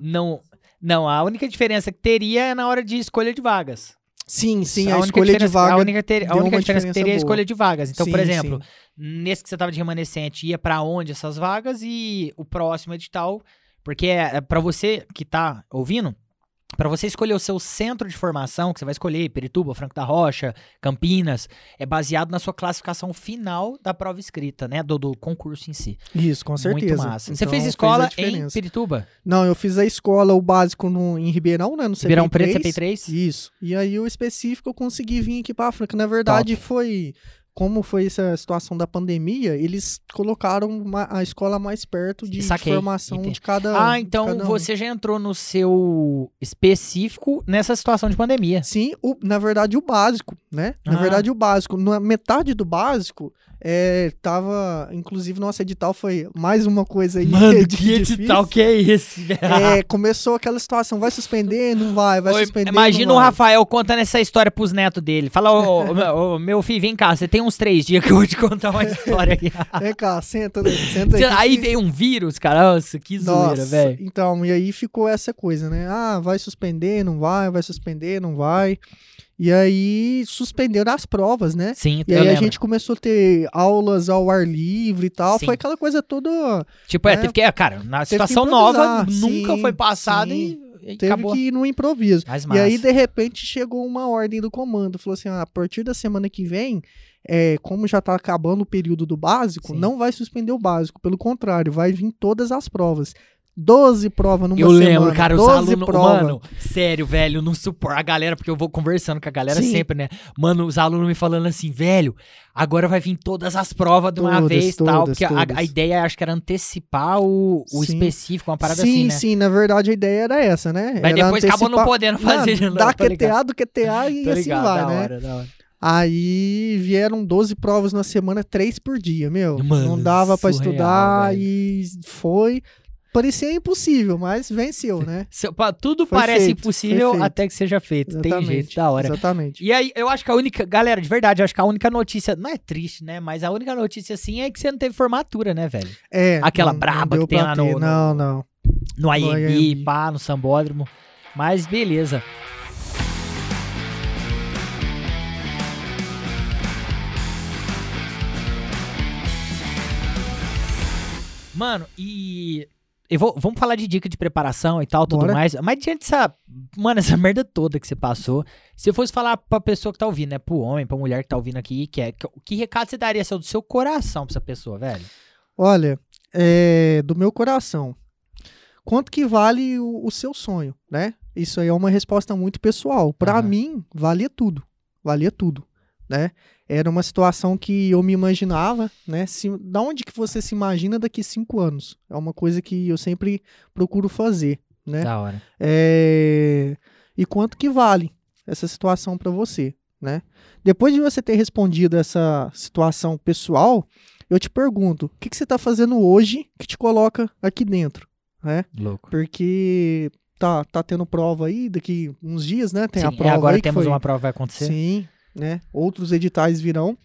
A: Não, não, a única diferença que teria é na hora de escolha de vagas.
B: Sim, sim, a, a escolha de vagas.
A: A única, ter, a única diferença que teria é a escolha de vagas. Então, sim, por exemplo, sim. nesse que você tava de remanescente, ia para onde essas vagas e o próximo edital, porque é, é para você que tá ouvindo, para você escolher o seu centro de formação, que você vai escolher Perituba, Franco da Rocha, Campinas, é baseado na sua classificação final da prova escrita, né? Do, do concurso em si.
B: Isso, com certeza.
A: Muito massa. Então, você fez escola fez em Perituba?
B: Não, eu fiz a escola, o básico no, em Ribeirão, né? No
A: Ribeirão Preto, CP3?
B: Isso. E aí o específico eu consegui vir aqui pra Franca. Na verdade, Top. foi como foi essa situação da pandemia, eles colocaram uma, a escola mais perto de Saquei, formação entendi. de cada.
A: Ah, então
B: cada um.
A: você já entrou no seu específico nessa situação de pandemia.
B: Sim, o, na verdade o básico, né? Na ah. verdade o básico, na metade do básico, é, tava, inclusive, nosso edital foi mais uma coisa aí.
A: Mano, que edital que é esse?
B: é, começou aquela situação, vai suspender, não vai, vai Oi, suspender.
A: Imagina
B: o
A: Rafael contando essa história pros netos dele. Fala, ô, ô, ô, meu filho, vem cá, você tem uns três dias que eu vou te contar uma história aqui.
B: vem cá, senta, senta
A: aí. Aí veio um vírus, cara, nossa, que zoeira, velho.
B: Então, e aí ficou essa coisa, né? Ah, vai suspender, não vai, vai suspender, não vai. E aí suspenderam as provas, né?
A: Sim,
B: E aí lembro. a gente começou a ter aulas ao ar livre e tal. Sim. Foi aquela coisa toda.
A: Tipo, é, né? teve que. Cara, na situação nova, nunca foi passada e. e
B: teve
A: acabou.
B: que ir no improviso. E aí, de repente, chegou uma ordem do comando. Falou assim: ah, a partir da semana que vem, é, como já está acabando o período do básico, Sim. não vai suspender o básico. Pelo contrário, vai vir todas as provas. 12 provas numa
A: eu
B: semana.
A: Eu lembro, cara, os alunos. Mano, sério, velho, não suporto. A galera, porque eu vou conversando com a galera Sim. sempre, né? Mano, os alunos me falando assim, velho, agora vai vir todas as provas de uma todas, vez todas, tal. Porque a, a, ideia, acho que era antecipar o, o específico, uma parada
B: sim,
A: assim, né?
B: Sim, sim, na verdade a ideia era essa, né?
A: Mas
B: era
A: depois antecipar... acabou não podendo fazer. Não,
B: dá QTA do QTA e assim ligado, vai, né? Hora, da hora. Aí vieram 12 provas na semana, três por dia, meu. Mano, não dava para estudar velho. e foi parecia impossível, mas venceu, né?
A: Tudo Foi parece feito, impossível até que seja feito. Exatamente, Tem jeito, da hora.
B: Exatamente.
A: E aí, eu acho que a única. Galera, de verdade, eu acho que a única notícia. Não é triste, né? Mas a única notícia, assim, é que você não teve formatura, né, velho?
B: É.
A: Aquela não, braba não que tem lá no, no.
B: Não, não.
A: No IMB, pá, no Sambódromo. Mas beleza. Mano, e Vou, vamos falar de dica de preparação e tal, tudo Bora. mais. Mas diante dessa. Mano, essa merda toda que você passou. Se fosse falar pra pessoa que tá ouvindo, né? Pro homem, pra mulher que tá ouvindo aqui, que é. Que, que recado você daria seu, do seu coração pra essa pessoa, velho?
B: Olha, é, do meu coração. Quanto que vale o, o, seu sonho, né? Isso aí é uma resposta muito pessoal. Para uhum. mim, valia tudo. Valia tudo, né? Era uma situação que eu me imaginava, né? Se, da onde que você se imagina daqui cinco anos? É uma coisa que eu sempre procuro fazer, né?
A: Da hora.
B: É... E quanto que vale essa situação para você, né? Depois de você ter respondido essa situação pessoal, eu te pergunto, o que, que você está fazendo hoje que te coloca aqui dentro, né?
A: Louco.
B: Porque tá, tá tendo prova aí daqui uns dias, né? Tem
A: Sim,
B: a prova
A: agora
B: aí
A: temos
B: foi...
A: uma prova que vai acontecer.
B: Sim, né? Outros editais virão.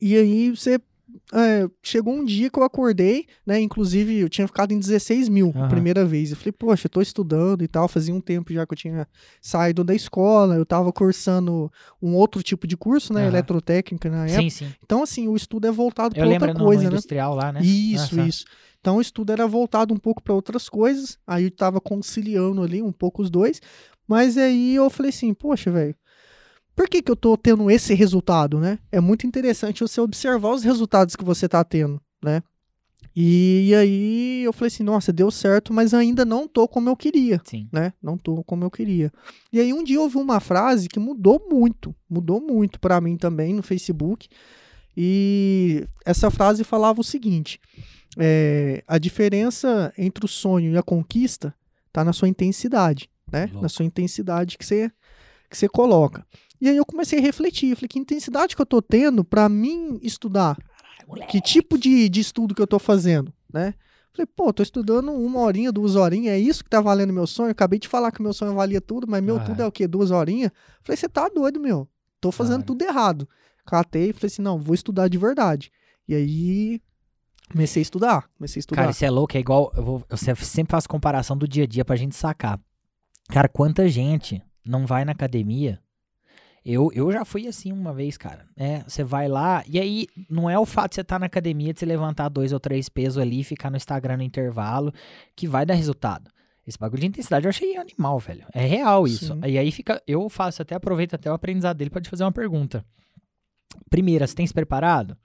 B: E aí você é, chegou um dia que eu acordei, né? Inclusive, eu tinha ficado em 16 mil uhum. a primeira vez. Eu falei, poxa, eu tô estudando e tal. Fazia um tempo já que eu tinha saído da escola, eu tava cursando um outro tipo de curso, né? Uhum. Eletrotécnica na época.
A: Sim, sim.
B: Então, assim, o estudo é voltado para outra coisa, no, no
A: né? industrial lá, né?
B: Isso, Nossa. isso. Então, o estudo era voltado um pouco para outras coisas. Aí eu tava conciliando ali um pouco os dois. Mas aí eu falei assim, poxa, velho por que, que eu estou tendo esse resultado, né? É muito interessante você observar os resultados que você está tendo, né? E, e, aí eu falei assim, nossa, deu certo, mas ainda não tô como eu queria,
A: Sim.
B: né? Não tô como eu queria. E aí um dia eu ouvi uma frase que mudou muito, mudou muito para mim também no Facebook. E essa frase falava o seguinte: é, a diferença entre o sonho e a conquista tá na sua intensidade, né? Louco. Na sua intensidade que você, que você coloca. E aí eu comecei a refletir, falei, que intensidade que eu tô tendo para mim estudar? que tipo de, de estudo que eu tô fazendo, né? Falei, pô, tô estudando uma horinha, duas horinhas, é isso que tá valendo meu sonho? acabei de falar que meu sonho valia tudo, mas meu ah, tudo é o quê? Duas horinhas? Falei, você tá doido, meu. Tô fazendo ah, tudo errado. Catei e falei assim, não, vou estudar de verdade. E aí Comecei a estudar, comecei a estudar.
A: Cara, isso é louco, é igual. Eu, vou, eu sempre faço comparação do dia a dia pra gente sacar. Cara, quanta gente não vai na academia. Eu, eu já fui assim uma vez, cara. É, você vai lá, e aí não é o fato de você estar tá na academia, de você levantar dois ou três pesos ali e ficar no Instagram no intervalo, que vai dar resultado. Esse bagulho de intensidade eu achei animal, velho. É real isso. Sim. E aí fica. Eu faço até, aproveito até o aprendizado dele pra te fazer uma pergunta. Primeira, você tem se preparado?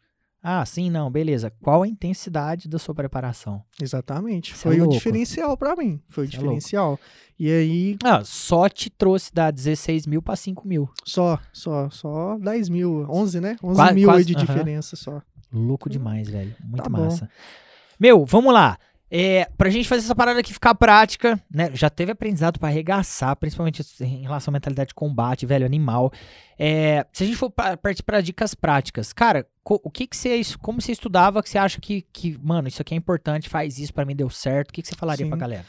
A: Ah, sim, não, beleza. Qual a intensidade da sua preparação?
B: Exatamente. Foi é o diferencial para mim. Foi o Cê é diferencial. É e aí.
A: Ah, só te trouxe da 16 mil pra 5 mil.
B: Só, só, só 10 mil. 11, né? 11 quase, mil quase, aí de uh -huh. diferença só.
A: Louco demais, velho. Muito tá massa. Bom. Meu, vamos lá. É, pra gente fazer essa parada aqui ficar prática, né? Já teve aprendizado para arregaçar, principalmente em relação à mentalidade de combate, velho, animal. É, se a gente for partir para dicas práticas, cara, o que que você, como você estudava que você acha que, que mano, isso aqui é importante, faz isso para mim deu certo? O que que você falaria Sim. pra galera?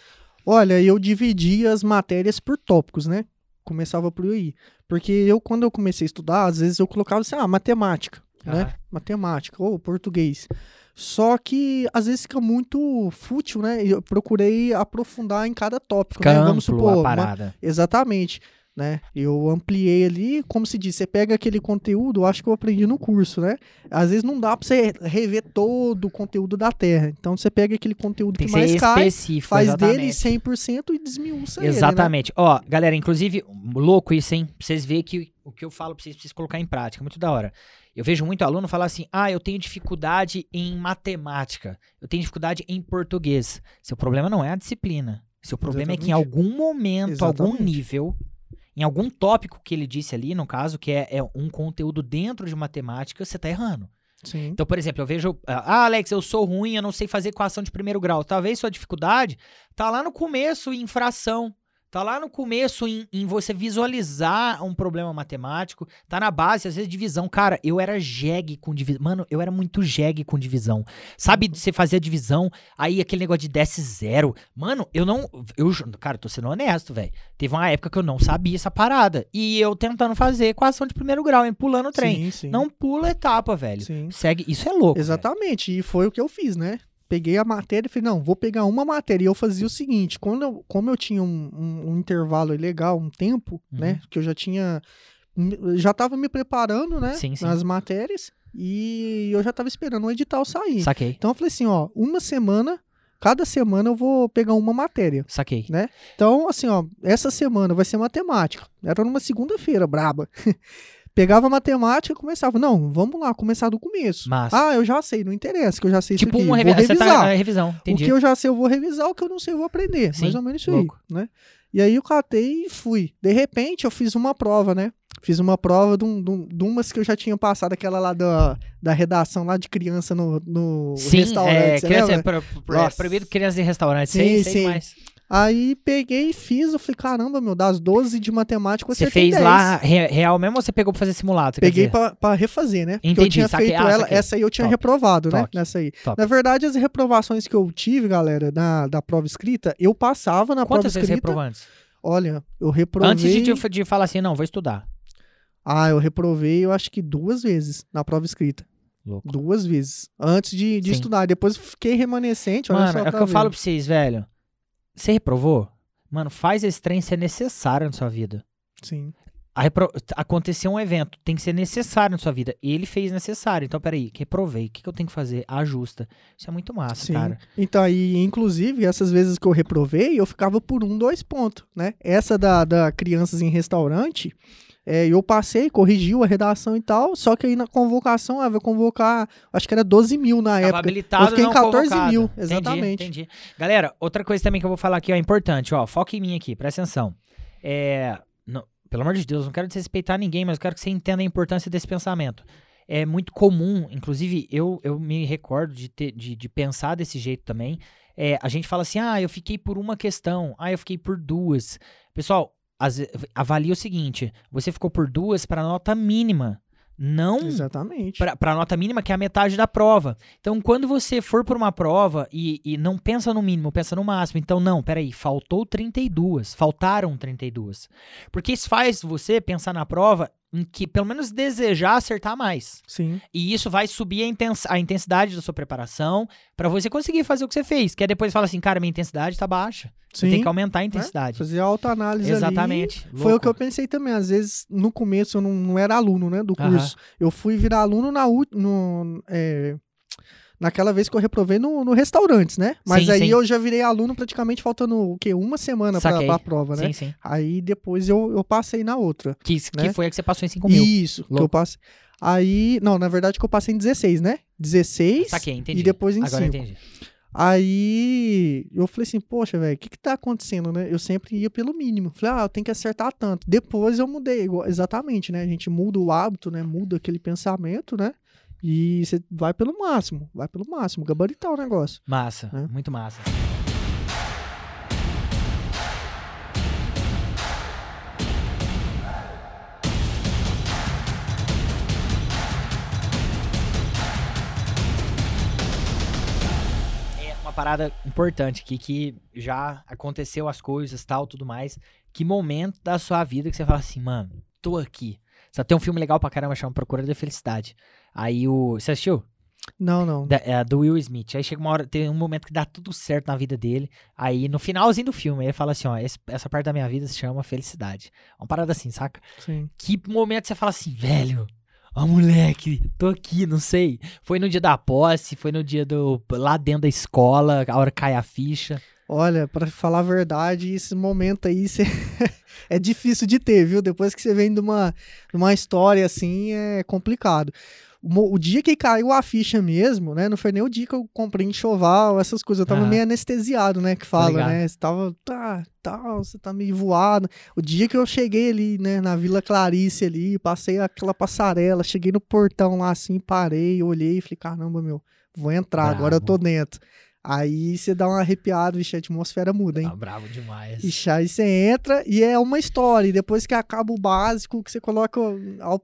B: Olha, eu dividi as matérias por tópicos, né? Começava por aí. Porque eu, quando eu comecei a estudar, às vezes eu colocava assim, ah, matemática, né? Matemática ou português. Só que às vezes fica muito fútil, né? Eu procurei aprofundar em cada tópico,
A: fica
B: né?
A: Vamos supor. Parada.
B: Uma... Exatamente. Né? Eu ampliei ali, como se diz, você pega aquele conteúdo, acho que eu aprendi no curso, né? Às vezes não dá para você rever todo o conteúdo da Terra. Então você pega aquele conteúdo Tem que, que mais cai, faz exatamente. dele 100% e desmiuça
A: Exatamente.
B: Ele,
A: né? Ó, galera, inclusive, louco isso, hein? Pra vocês verem que o que eu falo pra vocês, pra vocês colocar em prática, muito da hora. Eu vejo muito aluno falar assim: ah, eu tenho dificuldade em matemática, eu tenho dificuldade em português. Seu problema não é a disciplina. Seu problema Exatamente. é que em algum momento, Exatamente. algum nível, em algum tópico que ele disse ali, no caso, que é, é um conteúdo dentro de matemática, você está errando.
B: Sim.
A: Então, por exemplo, eu vejo, ah, Alex, eu sou ruim, eu não sei fazer equação de primeiro grau. Talvez sua dificuldade tá lá no começo em fração. Tá lá no começo em, em, você visualizar um problema matemático. Tá na base, às vezes, divisão. Cara, eu era jegue com divisão. Mano, eu era muito jegue com divisão. Sabe, você fazia divisão, aí aquele negócio de desce zero. Mano, eu não. Eu, cara, tô sendo honesto, velho. Teve uma época que eu não sabia essa parada. E eu tentando fazer equação de primeiro grau, hein, pulando o trem. Sim, sim. Não pula etapa, velho. Sim. Segue. Isso é louco.
B: Exatamente. Véio. E foi o que eu fiz, né? Peguei a matéria e falei, não, vou pegar uma matéria. E eu fazia o seguinte, quando eu, como eu tinha um, um, um intervalo legal, um tempo, uhum. né, que eu já tinha, já estava me preparando, né, sim, sim. nas matérias, e eu já estava esperando o edital sair.
A: Saquei.
B: Então eu falei assim, ó, uma semana, cada semana eu vou pegar uma matéria.
A: Saquei.
B: Né? Então, assim, ó, essa semana vai ser matemática. Era numa segunda-feira, braba. Pegava matemática e começava. Não, vamos lá, começar do começo.
A: Massa.
B: Ah, eu já sei, não interessa, que eu já sei
A: tipo
B: isso aqui.
A: Uma
B: revi vou revisar. Tá,
A: é, revisão, entendi.
B: O que eu já sei, eu vou revisar, o que eu não sei, eu vou aprender. Sim, mais ou menos isso louco. aí, né? E aí eu catei e fui. De repente, eu fiz uma prova, né? Fiz uma prova de, um, de, um, umas que eu já tinha passado, aquela lá da, da redação lá de criança no, no
A: sim, restaurante. É, criança, é, pro, pro, é proibido criança em restaurante, sim, sei, sim.
B: Aí peguei e fiz, eu falei, caramba, meu, das 12 de matemática
A: você fez 10. lá real mesmo ou você pegou pra fazer simulado?
B: Peguei pra, pra, refazer, né?
A: Entendi, Porque eu
B: tinha
A: saquei,
B: feito
A: ah,
B: ela, essa aí eu tinha Top. reprovado, né?
A: Top.
B: Nessa aí.
A: Top.
B: Na verdade, as reprovações que eu tive, galera, na, da prova escrita, eu passava na
A: Quantas
B: prova escrita.
A: Quantas?
B: Olha, eu reprovei...
A: Antes de, de, de falar assim, não, vou estudar.
B: Ah, eu reprovei, eu acho que duas vezes na prova escrita.
A: Louco.
B: Duas vezes. Antes de, de estudar. Depois fiquei remanescente.
A: Mano, é o que eu falo pra vocês, velho. Você reprovou? Mano, faz esse trem ser necessário na sua vida.
B: Sim.
A: Repro... Aconteceu um evento, tem que ser necessário na sua vida. Ele fez necessário. Então, peraí, reprovei. O que, que eu tenho que fazer? Ajusta. Isso é muito massa, Sim. cara.
B: Então, aí, inclusive, essas vezes que eu reprovei, eu ficava por um, dois pontos, né? Essa da, da crianças em restaurante, é, eu passei, corrigiu a redação e tal, só que aí na convocação, ah, vai convocar, acho que era 12 mil na Tava época.
A: habilitado,
B: eu fiquei
A: em
B: 14
A: convocado.
B: mil, exatamente.
A: Entendi, entendi. Galera, outra coisa também que eu vou falar aqui, ó, importante, ó, foca em mim aqui, presta atenção. É, não, pelo amor de Deus, não quero desrespeitar ninguém, mas eu quero que você entenda a importância desse pensamento. é muito comum, inclusive eu, eu me recordo de, ter, de, de pensar desse jeito também. É, a gente fala assim: ah, eu fiquei por uma questão, ah, eu fiquei por duas. Pessoal, as, avalie o seguinte: você ficou por duas para nota mínima. Não
B: Exatamente.
A: para a nota mínima, que é a metade da prova. Então, quando você for por uma prova e, e não pensa no mínimo, pensa no máximo. Então, não, peraí, faltou 32, faltaram 32. Porque isso faz você pensar na prova em que pelo menos desejar acertar mais.
B: Sim.
A: E isso vai subir a, intens a intensidade da sua preparação para você conseguir fazer o que você fez. Que é depois fala assim, cara, minha intensidade tá baixa. Sim. Tem que aumentar a intensidade.
B: É, fazer autoanálise
A: Exatamente.
B: Ali. Foi o que eu pensei também. Às vezes, no começo, eu não, não era aluno, né, do curso. Uh -huh. Eu fui virar aluno na no, é, naquela vez que eu reprovei no, no restaurantes, né? Mas sim, aí sim. eu já virei aluno praticamente faltando o quê? Uma semana pra, pra prova, né?
A: Sim, sim.
B: Aí depois eu, eu passei na outra.
A: Que, né? que foi a que você passou em 5 mil.
B: Isso, Louco. que eu passei. Aí, não, na verdade que eu passei em 16, né? 16
A: Saquei, entendi.
B: e depois em
A: Agora
B: 5.
A: entendi.
B: Aí eu falei assim, poxa, velho, o que que tá acontecendo, né? Eu sempre ia pelo mínimo. Falei, ah, eu tenho que acertar tanto. Depois eu mudei, exatamente, né? A gente muda o hábito, né? Muda aquele pensamento, né? E você vai pelo máximo, vai pelo máximo, gabaritar o negócio.
A: Massa, né? muito massa. É uma parada importante aqui que já aconteceu as coisas, tal, tudo mais. Que momento da sua vida que você fala assim, mano, tô aqui. Só tem um filme legal pra caramba chama Procura da Felicidade. Aí o. Você assistiu?
B: Não, não.
A: Da, é, do Will Smith. Aí chega uma hora, tem um momento que dá tudo certo na vida dele. Aí no finalzinho do filme, ele fala assim: ó, essa parte da minha vida se chama felicidade. Uma parada assim, saca?
B: Sim.
A: Que momento você fala assim, velho. Ó, moleque, tô aqui, não sei. Foi no dia da posse, foi no dia do. lá dentro da escola, a hora cai a ficha.
B: Olha, para falar a verdade, esse momento aí cê... é difícil de ter, viu? Depois que você vem de uma, de uma história assim, é complicado o, dia que caiu a ficha mesmo, né? Não foi nem o dia que eu comprei enxoval, essas coisas. Eu tava ah. meio anestesiado, né? Que fala, né? Você tava, tá, tá, você tá meio voado. O dia que eu cheguei ali, né? Na Vila Clarice ali, passei aquela passarela, cheguei no portão lá assim, parei, olhei e falei, caramba, meu, vou entrar, Bravo. agora eu tô dentro. Aí você dá um arrepiado, vixe, a atmosfera muda, hein?
A: Tá bravo demais.
B: Ixi, aí você entra e é uma história. E depois que acaba o básico, que você coloca ao,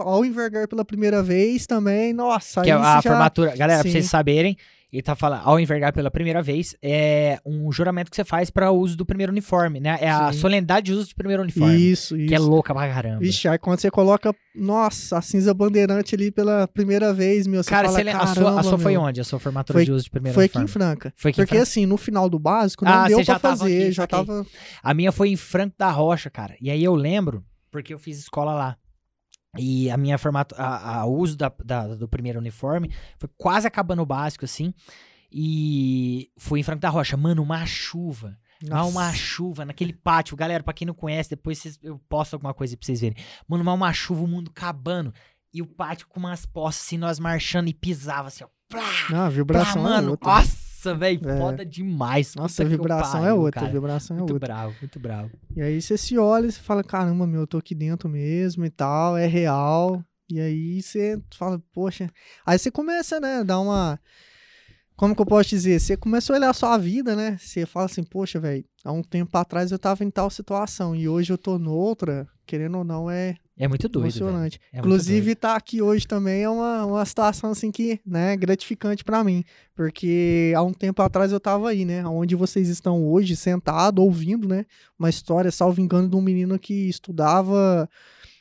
B: ao, envergar pela primeira vez também, nossa.
A: Que é a já... formatura. Galera, Sim. pra vocês saberem, ele tá falando, ao envergar pela primeira vez, é um juramento que você faz para o uso do primeiro uniforme, né? É a solenidade de uso do primeiro uniforme.
B: Isso, isso.
A: Que é louca pra caramba.
B: Vixe, aí quando você coloca, nossa, a cinza bandeirante ali pela primeira vez, meu, você
A: Cara,
B: fala,
A: você, a sua, a sua foi onde? A sua formatura
B: foi,
A: de uso de primeiro
B: foi
A: uniforme?
B: Foi aqui em Franca.
A: Foi aqui
B: Porque
A: em
B: assim, no final do básico, não ah, deu pra fazer, aqui, já aqui. tava...
A: A minha foi em Franco da Rocha, cara. E aí eu lembro, porque eu fiz escola lá. E a minha formato, a, a uso da, da, do primeiro uniforme foi quase acabando o básico, assim. E fui em Franco da Rocha. Mano, uma chuva. Nossa. Uma chuva naquele pátio. Galera, pra quem não conhece, depois vocês, eu posto alguma coisa pra vocês verem. Mano, uma chuva, o mundo acabando. E o pátio com umas poças, assim, nós marchando e pisava assim, ó. Plá,
B: não, vibração
A: plá,
B: é
A: mano,
B: outra.
A: Nossa, velho, é. foda demais.
B: Nossa, a vibração pariu, é outra, cara. a vibração é
A: muito
B: outra.
A: Muito bravo, muito bravo.
B: E aí você se olha e você fala, caramba, meu, eu tô aqui dentro mesmo e tal, é real. E aí você fala, poxa. Aí você começa, né, dar uma como que eu posso dizer? Você começou a olhar a sua vida, né? Você fala assim, poxa, velho, há um tempo atrás eu tava em tal situação e hoje eu tô noutra, querendo ou não, é.
A: É muito doido.
B: Emocionante. É Inclusive, estar tá aqui hoje também é uma, uma situação assim que, né, gratificante para mim. Porque há um tempo atrás eu tava aí, né? Onde vocês estão hoje, sentado, ouvindo, né? Uma história, salvo engano, de um menino que estudava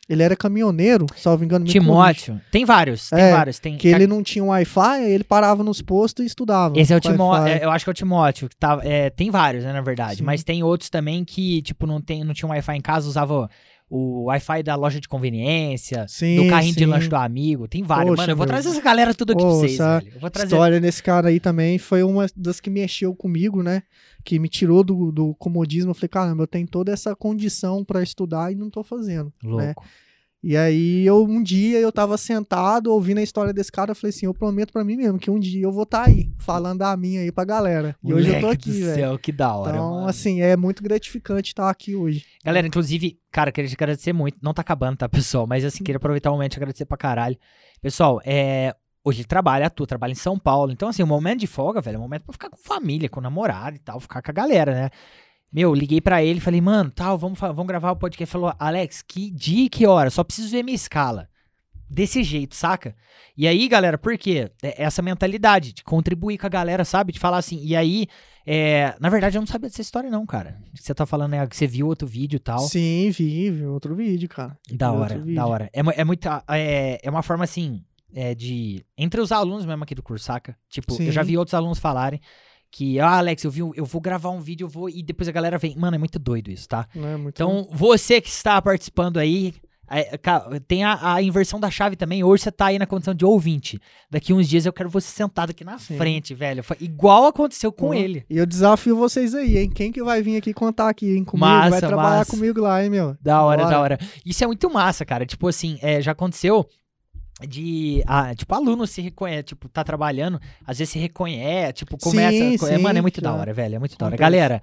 B: ele era caminhoneiro, salvo engano.
A: Timóteo. Tem vários, tem
B: é,
A: vários. Tem...
B: Que ele não tinha um Wi-Fi, ele parava nos postos e estudava.
A: Esse é o Timóteo, é, eu acho que é o Timóteo. Que tá, é, tem vários, né, na verdade. Sim. Mas tem outros também que, tipo, não, tem, não tinha um Wi-Fi em casa, usava o Wi-Fi da loja de conveniência, sim, do carrinho sim. de lanche do amigo. Tem vários. Poxa, Mano, eu vou meu. trazer essa galera tudo aqui Pô, pra vocês, velho. Eu vou trazer...
B: história nesse cara aí também foi uma das que mexeu comigo, né? Que me tirou do, do comodismo. Eu falei, caramba, eu tenho toda essa condição para estudar e não tô fazendo, né? Louco. Né? E aí, eu, um dia, eu tava sentado, ouvindo a história desse cara, eu falei assim, eu prometo para mim mesmo que um dia eu vou estar tá aí, falando a minha aí pra galera. E Moleque hoje eu tô aqui, velho. céu,
A: que da hora,
B: Então,
A: mano.
B: assim, é muito gratificante estar aqui hoje.
A: Galera, inclusive, cara, queria te agradecer muito. Não tá acabando, tá, pessoal? Mas, assim, queria aproveitar o momento e agradecer pra caralho. Pessoal, é... Hoje ele trabalha, atua, trabalha em São Paulo. Então, assim, o momento de folga, velho, é um momento pra ficar com família, com namorado e tal, ficar com a galera, né? Meu, liguei para ele, falei, mano, tal, vamos, vamos gravar o podcast. Ele falou, Alex, que dia e que hora? Só preciso ver minha escala. Desse jeito, saca? E aí, galera, por quê? É essa mentalidade de contribuir com a galera, sabe? De falar assim. E aí, é... na verdade, eu não sabia dessa história, não, cara. Você tá falando, é que você viu outro vídeo e tal.
B: Sim, vi, vi outro vídeo, cara.
A: Da vi hora, da hora. É, é, muita, é, é uma forma assim, é de. Entre os alunos mesmo aqui do curso, saca? Tipo, Sim. eu já vi outros alunos falarem que, ah, Alex, eu vi, eu vou gravar um vídeo, eu vou e depois a galera vem. Mano, é muito doido isso, tá?
B: É muito
A: então, bom. você que está participando aí, é, tem a, a, inversão da chave também. Hoje você tá aí na condição de ouvinte. Daqui uns dias eu quero você sentado aqui na Sim. frente, velho. Igual aconteceu com ele.
B: E eu desafio vocês aí, hein? Quem que vai vir aqui contar aqui, hein? Comigo, massa, vai trabalhar massa. comigo lá, hein, meu?
A: Da hora, Bora. da hora. Isso é muito massa, cara. Tipo assim, é, já aconteceu de ah, tipo aluno se reconhece, tipo tá trabalhando, às vezes se reconhece, tipo começa, sim, sim, mano, é muito da hora, velho, é muito da hora. Galera,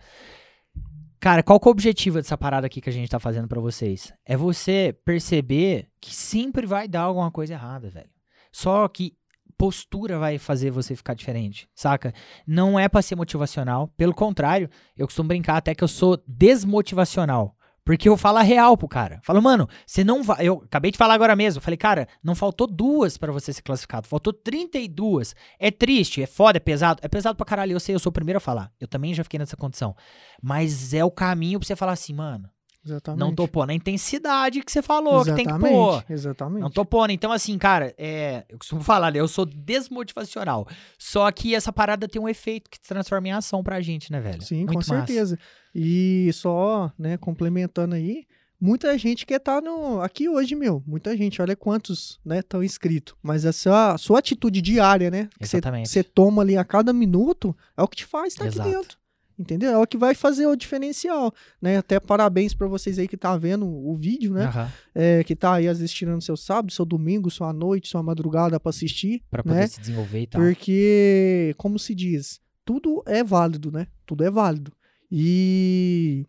A: cara, qual que é o objetivo dessa parada aqui que a gente tá fazendo para vocês? É você perceber que sempre vai dar alguma coisa errada, velho. Só que postura vai fazer você ficar diferente, saca? Não é para ser motivacional, pelo contrário, eu costumo brincar até que eu sou desmotivacional. Porque eu falo a real pro cara. Falo, mano, você não vai. Eu acabei de falar agora mesmo. Falei, cara, não faltou duas para você ser classificado. Faltou 32. É triste, é foda, é pesado. É pesado pra caralho. Eu sei, eu sou o primeiro a falar. Eu também já fiquei nessa condição. Mas é o caminho pra você falar assim, mano. Exatamente. Não tô pondo a intensidade que você falou Exatamente. que tem que pôr.
B: Exatamente.
A: Não tô pondo. Então, assim, cara, é, eu costumo falar, né? Eu sou desmotivacional. Só que essa parada tem um efeito que transforma em ação pra gente, né, velho?
B: Sim, Muito com massa. certeza. E só, né, complementando aí, muita gente quer estar tá no aqui hoje, meu. Muita gente, olha quantos, né, estão inscritos. Mas essa a sua atitude diária, né, que você toma ali a cada minuto, é o que te faz estar aqui dentro. Entendeu? É o que vai fazer o diferencial, né? Até parabéns para vocês aí que tá vendo o vídeo, né? Uhum. É, que tá aí assistindo seu sábado, seu domingo, sua noite, sua madrugada para assistir,
A: para poder
B: né?
A: se desenvolver e tal.
B: Porque, como se diz, tudo é válido, né? Tudo é válido. E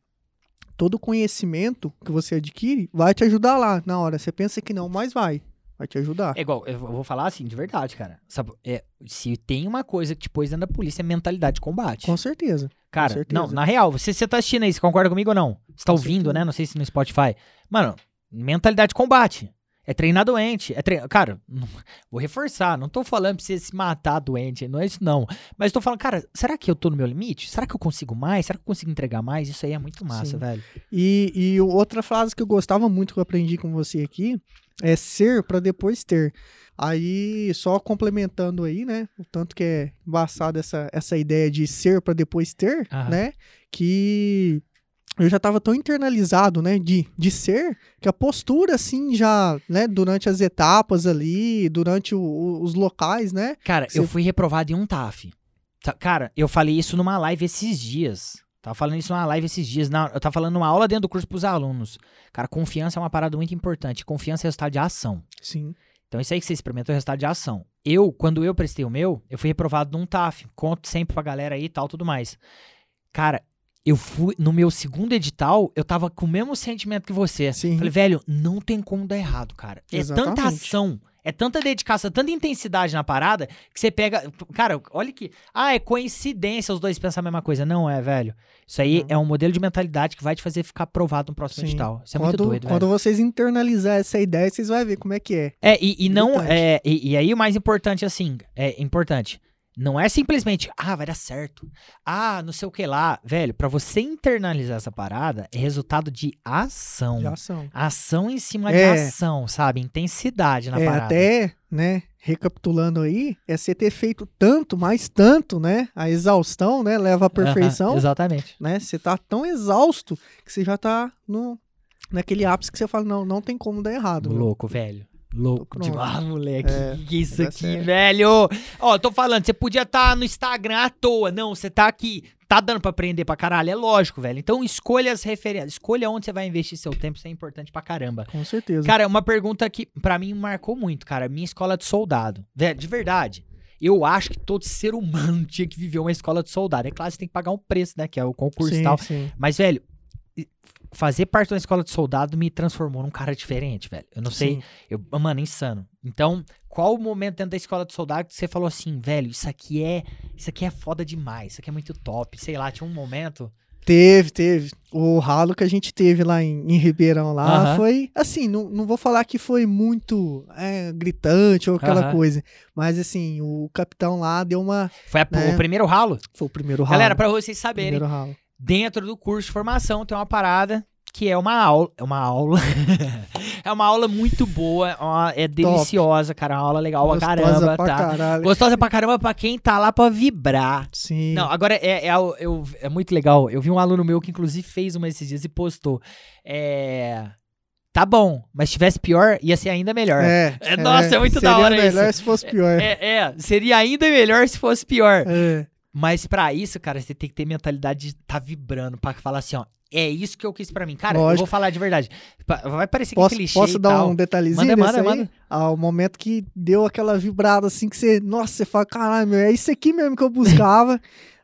B: todo conhecimento que você adquire vai te ajudar lá na hora. Você pensa que não, mas vai. Vai te ajudar.
A: É igual, eu vou falar assim, de verdade, cara. Sabe, é, se tem uma coisa que te pôs dentro da polícia, é mentalidade de combate.
B: Com certeza.
A: Cara, não, na real, você, você tá assistindo aí, você concorda comigo ou não? Você tá com ouvindo, certeza. né? Não sei se no Spotify. Mano, mentalidade de combate. É treinar doente. É tre... Cara, vou reforçar. Não tô falando pra você se matar doente. Não é isso, não. Mas tô falando, cara, será que eu tô no meu limite? Será que eu consigo mais? Será que eu consigo entregar mais? Isso aí é muito massa, Sim. velho.
B: E, e outra frase que eu gostava muito que eu aprendi com você aqui é ser para depois ter. Aí, só complementando aí, né? O tanto que é embaçado essa, essa ideia de ser para depois ter, Aham. né? Que eu já estava tão internalizado, né, de, de ser, que a postura, assim, já, né, durante as etapas ali, durante o, o, os locais, né?
A: Cara, Você... eu fui reprovado em um TAF. Cara, eu falei isso numa live esses dias. Tava falando isso numa live esses dias. Na, eu tava falando numa aula dentro do curso pros alunos. Cara, confiança é uma parada muito importante. Confiança é resultado de ação.
B: Sim.
A: Então, isso aí que você experimenta é o resultado de ação. Eu, quando eu prestei o meu, eu fui reprovado num TAF. Conto sempre pra galera aí e tal, tudo mais. Cara, eu fui no meu segundo edital, eu tava com o mesmo sentimento que você. Sim. Falei, velho, não tem como dar errado, cara. É Exatamente. tanta ação, é tanta dedicação, tanta intensidade na parada que você pega. Cara, olha que. Ah, é coincidência os dois pensar a mesma coisa. Não é, velho. Isso aí uhum. é um modelo de mentalidade que vai te fazer ficar aprovado no próximo Sim. edital. Isso é quando, muito doido,
B: Quando velho. vocês internalizar essa ideia, vocês vão ver como é que é.
A: É, e, e não. É, e, e aí o mais importante, assim, é importante não é simplesmente, ah, vai dar certo. Ah, não sei o que lá. Velho, para você internalizar essa parada, é resultado de ação.
B: De ação.
A: Ação em cima é, de ação, sabe? Intensidade na
B: é,
A: parada.
B: Até, né, recapitulando aí, é você ter feito tanto, mais tanto, né? A exaustão, né, leva à perfeição.
A: Exatamente.
B: Né? Você tá tão exausto que você já tá no, naquele ápice que você fala, não, não tem como dar errado.
A: Louco, velho. Louco demais, moleque. É, que isso aqui, certo. velho. Ó, tô falando, você podia estar tá no Instagram à toa. Não, você tá aqui. Tá dando pra aprender pra caralho? É lógico, velho. Então escolha as referências. Escolha onde você vai investir seu tempo. Isso é importante pra caramba.
B: Com certeza.
A: Cara, uma pergunta que pra mim marcou muito, cara. Minha escola de soldado. Velho, de verdade. Eu acho que todo ser humano tinha que viver uma escola de soldado. É claro, você tem que pagar um preço, né? Que é o concurso sim, e tal. Sim. Mas, velho, fazer parte da escola de soldado me transformou num cara diferente, velho. Eu não Sim. sei. Eu, mano, insano. Então, qual o momento dentro da escola de soldado que você falou assim, velho, isso aqui é. Isso aqui é foda demais, isso aqui é muito top. Sei lá, tinha um momento.
B: Teve, teve. O ralo que a gente teve lá em, em Ribeirão lá uhum. foi, assim, não, não vou falar que foi muito é, gritante ou aquela uhum. coisa, mas assim, o capitão lá deu uma...
A: Foi a, né? o primeiro ralo?
B: Foi o primeiro ralo.
A: Galera, pra vocês saberem, primeiro ralo dentro do curso de formação tem uma parada que é uma aula. É uma aula. é uma aula muito boa. É deliciosa, Top. cara. É uma aula legal Gostosa pra caramba, pra tá? Caralho. Gostosa pra caramba pra quem tá lá pra vibrar.
B: Sim.
A: Não, agora é, é, é, é muito legal. Eu vi um aluno meu que, inclusive, fez uma esses dias e postou. É tá bom, mas se tivesse pior, ia ser ainda melhor.
B: É, é
A: Nossa, é, é muito da hora
B: isso. Seria melhor se fosse pior.
A: É, é, seria ainda melhor se fosse pior. Mas para isso, cara, você tem que ter mentalidade de tá vibrando para falar assim, ó, é isso que eu quis para mim. Cara, Lógico. eu vou falar de verdade. Vai parecer
B: posso,
A: que
B: é clichê Posso dar tal. um detalhezinho manda, manda, manda. Ao momento que deu aquela vibrada assim que você, nossa, você fala, caralho, meu, é isso aqui mesmo que eu buscava.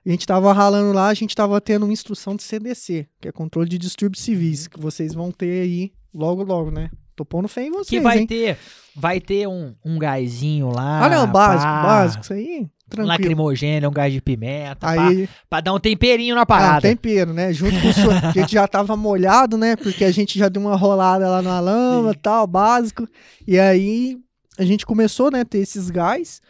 B: a gente tava ralando lá, a gente tava tendo uma instrução de CDC, que é controle de distúrbios civis, que vocês vão ter aí logo, logo, né? Tô pondo fé em vocês,
A: Que vai
B: hein?
A: ter, vai ter um, um gásinho lá.
B: Ah, não, básico, pá. básico, isso aí
A: Tranquilo. Um lacrimogênio, um gás de pimenta, Aí, pra, pra, dar um temperinho na parada. Ah,
B: tempero, né? Junto com o seu, a gente já tava molhado, né? Porque a gente já deu uma rolada lá na lama e tal, básico. E aí a gente começou, né, ter esses gás.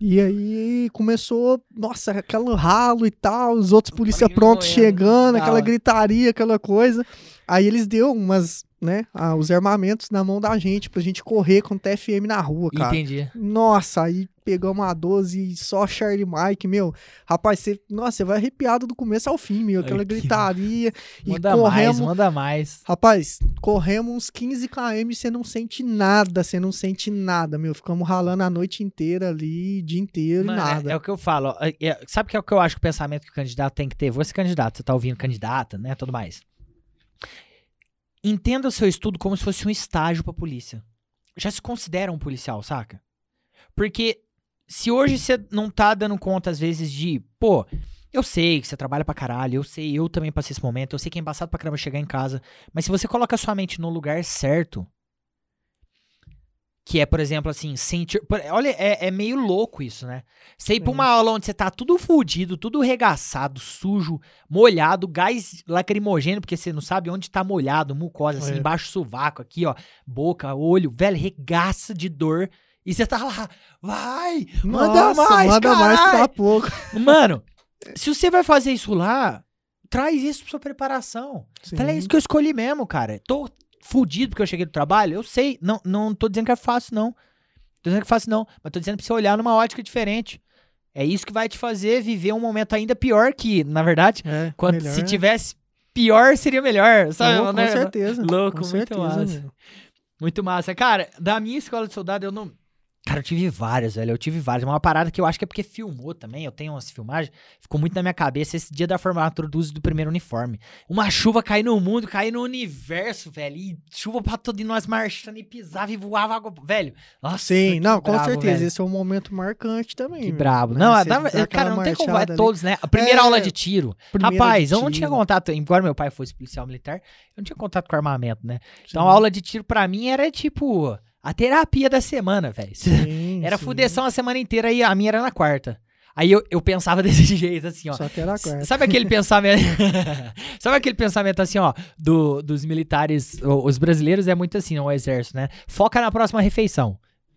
B: E aí começou, nossa, aquele ralo e tal, os outros polícia prontos chegando, aquela gritaria, aquela coisa. Aí eles deu umas, né, os armamentos na mão da gente pra gente correr com TFM na rua, cara.
A: Entendi.
B: Nossa, aí pegamos a 12 e só Charlie Mike, meu. Rapaz, você, nossa, você vai arrepiado do começo ao fim, meu. Aquela Ai, gritaria.
A: e manda corremos. Mais, manda mais.
B: Rapaz, corremos uns 15 km e você não sente nada, você não sente nada, meu. Ficamos ralando a noite inteira ali, dia inteiro Mano, e nada.
A: É, é, o que eu falo. É, é, sabe que é o que eu acho que o pensamento que o candidato tem que ter? Você candidato, você tá ouvindo candidata, né? Tudo mais. Entenda seu estudo como se fosse um estágio pra polícia. Já se considera um policial, saca? Porque se hoje você não tá dando conta, às vezes, de, pô, eu sei que você trabalha pra caralho, eu sei, eu também passei esse momento, eu sei que é embaçado pra caramba chegar em casa, mas se você coloca a sua mente no lugar certo, que é, por exemplo, assim, sentir. Olha, é, é meio louco isso, né? Você ir pra uma aula onde você tá tudo fudido, tudo regaçado, sujo, molhado, gás lacrimogêneo, porque você não sabe onde tá molhado, mucosa, assim, é. embaixo do sovaco, aqui, ó, boca, olho, velho, regaça de dor. E você tá lá, vai, manda Nossa, mais, manda carai. mais pra
B: pouco.
A: Mano, se você vai fazer isso lá, traz isso pra sua preparação. Fala, é isso que eu escolhi mesmo, cara. Tô fudido porque eu cheguei do trabalho, eu sei. Não, não tô dizendo que é fácil, não. Tô dizendo que é fácil, não. Mas tô dizendo pra você olhar numa ótica diferente. É isso que vai te fazer viver um momento ainda pior que, na verdade, é, quando, se tivesse pior, seria melhor. Sabe?
B: Oh, com né? certeza.
A: Louco, com muito certeza, massa. Meu. Muito massa. Cara, da minha escola de soldado, eu não Cara, eu tive várias, velho. Eu tive várias. Uma parada que eu acho que é porque filmou também. Eu tenho umas filmagens. Ficou muito na minha cabeça esse dia da formatura do uso do primeiro uniforme. Uma chuva cair no mundo, cair no universo, velho. E chuva pra todo e nós marchando e pisava e voava água. Velho. Nossa,
B: Sim, não, com certeza. Velho. Esse é um momento marcante também.
A: Que brabo. Né? Não, dá, cara, não tem como. É todos, né? A primeira é, aula de tiro. Rapaz, eu não tinha contato. Embora meu pai fosse policial militar, eu não tinha contato com armamento, né? Então Sim. a aula de tiro pra mim era tipo a terapia da semana, velho. Era sim. fudeção a semana inteira e a minha era na quarta. Aí eu, eu pensava desse jeito, assim, ó.
B: Só que era quarta.
A: Sabe aquele pensamento. sabe aquele pensamento assim, ó, do, dos militares. Os brasileiros é muito assim, o exército, né? Foca na próxima refeição.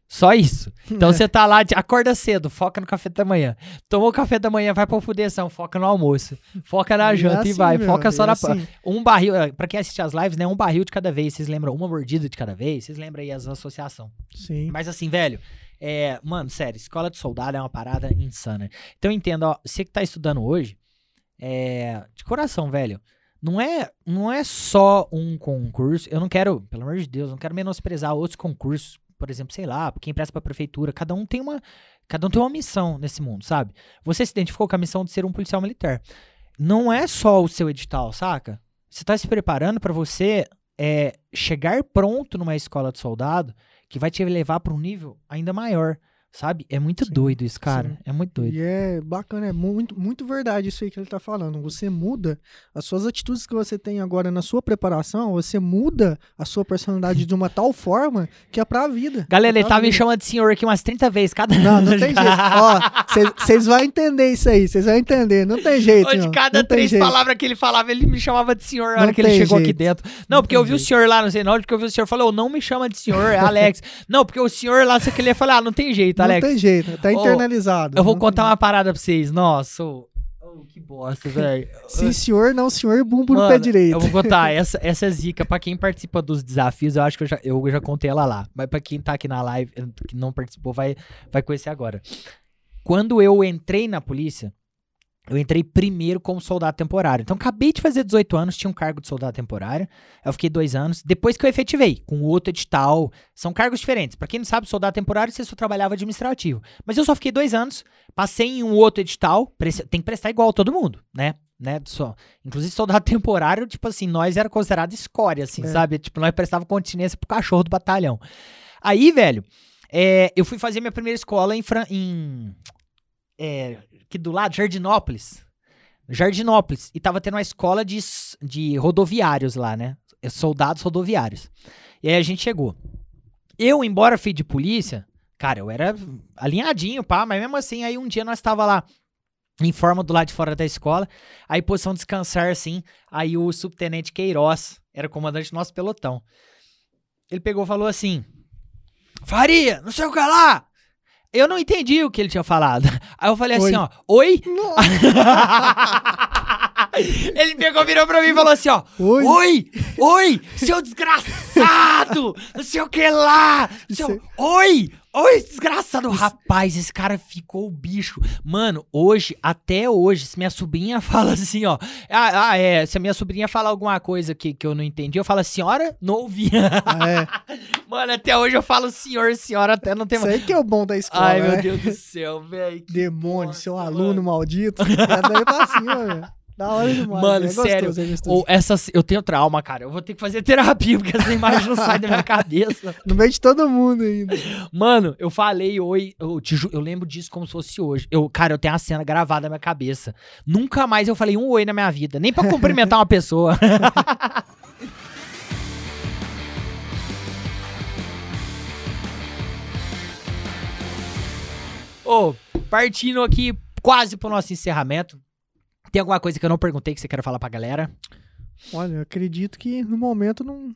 A: Só isso. Então você tá lá, acorda cedo, foca no café da manhã. Tomou o café da manhã, vai pra fudeção, foca no almoço. Foca na é janta assim, e vai. Meu, foca só é na. Assim. Um barril. Eh, pra quem assiste as lives, né? Um barril de cada vez. Vocês lembram? Uma mordida de cada vez. Vocês lembram aí as associações.
B: Sim.
A: Mas assim, velho. É, mano, sério, escola de soldado é uma parada insana. Então entenda, ó, você que tá estudando hoje, é, de coração, velho, não é, não é só um concurso. Eu não quero, pelo amor de Deus, não quero menosprezar outros concursos por exemplo, sei lá, quem presta pra prefeitura, cada um tem uma. Cada um tem uma missão nesse mundo, sabe? Você se identificou com a missão de ser um policial militar. Não é só o seu edital, saca? Você tá se preparando para você é, chegar pronto numa escola de soldado que vai te levar para um nível ainda maior. Sabe? É muito sim, doido isso, cara. Sim. É muito doido.
B: E é bacana, é muito, muito verdade isso aí que ele tá falando. Você muda as suas atitudes que você tem agora na sua preparação, você muda a sua personalidade de uma tal forma que é pra vida.
A: Galera,
B: é ele
A: tá me chamando de senhor aqui umas 30 vezes cada
B: Não, não tem jeito. Ó, vocês vão entender isso aí, vocês vão entender. Não tem jeito.
A: De cada três palavras que ele falava, ele me chamava de senhor na hora que ele chegou jeito. aqui dentro. Não, não porque eu vi jeito. o senhor lá, não sei, não, porque eu vi o senhor falou, não me chama de senhor, é Alex. não, porque o senhor lá, você que ele ia falar, ah, não tem jeito. Alex.
B: Não tem jeito, tá internalizado.
A: Oh, eu vou contar uma parada pra vocês. Nossa, oh, que bosta, velho.
B: Sim, senhor, não, senhor, bumbo Mano, no pé direito.
A: Eu vou contar, essa, essa é zica. Pra quem participa dos desafios, eu acho que eu já, eu já contei ela lá. Mas pra quem tá aqui na live, que não participou, vai, vai conhecer agora. Quando eu entrei na polícia, eu entrei primeiro como soldado temporário. Então, acabei de fazer 18 anos, tinha um cargo de soldado temporário. Eu fiquei dois anos. Depois que eu efetivei, com outro edital. São cargos diferentes. Para quem não sabe, soldado temporário, você só trabalhava administrativo. Mas eu só fiquei dois anos, passei em um outro edital. Tem que prestar igual todo mundo, né? né? Só. Inclusive, soldado temporário, tipo assim, nós era considerado escória, assim, é. sabe? Tipo, nós prestava continência pro cachorro do batalhão. Aí, velho, é, eu fui fazer minha primeira escola em, Fran em é, aqui do lado, Jardinópolis. Jardinópolis. E tava tendo uma escola de, de rodoviários lá, né? Soldados rodoviários. E aí a gente chegou. Eu, embora fui de polícia, cara, eu era alinhadinho, pá, mas mesmo assim, aí um dia nós tava lá em forma do lado de fora da escola, aí posição descansar assim, aí o subtenente Queiroz era o comandante do nosso pelotão. Ele pegou e falou assim: Faria, não sei o que lá, eu não entendi o que ele tinha falado. Aí eu falei assim, oi. assim, ó, oi? ele pegou, virou pra mim e falou assim, ó, oi, oi, oi seu desgraçado, não sei o que lá, seu, oi, Oi, desgraçado! Rapaz, esse cara ficou o bicho. Mano, hoje, até hoje, se minha sobrinha fala assim, ó. Ah, ah, é. Se a minha sobrinha fala alguma coisa que, que eu não entendi, eu falo, senhora, não ouvi. É. Mano, até hoje eu falo senhor, senhora, até não tem
B: mais. Isso aí que é o bom da escola. Ai,
A: meu né? Deus do céu, velho.
B: Demônio, seu aluno mano. maldito. É daí tá assim, ó, velho. Da hora demais.
A: Mano, é sério. Gostoso, é gostoso. Ou essas, eu tenho trauma, cara. Eu vou ter que fazer terapia, porque essa imagem não sai da minha cabeça.
B: No meio de todo mundo ainda.
A: Mano, eu falei oi. Eu, te, eu lembro disso como se fosse hoje. Eu, cara, eu tenho a cena gravada na minha cabeça. Nunca mais eu falei um oi na minha vida. Nem pra cumprimentar uma pessoa. Ô, oh, partindo aqui quase pro nosso encerramento. Tem alguma coisa que eu não perguntei que você quer falar pra galera?
B: Olha, eu acredito que no momento não,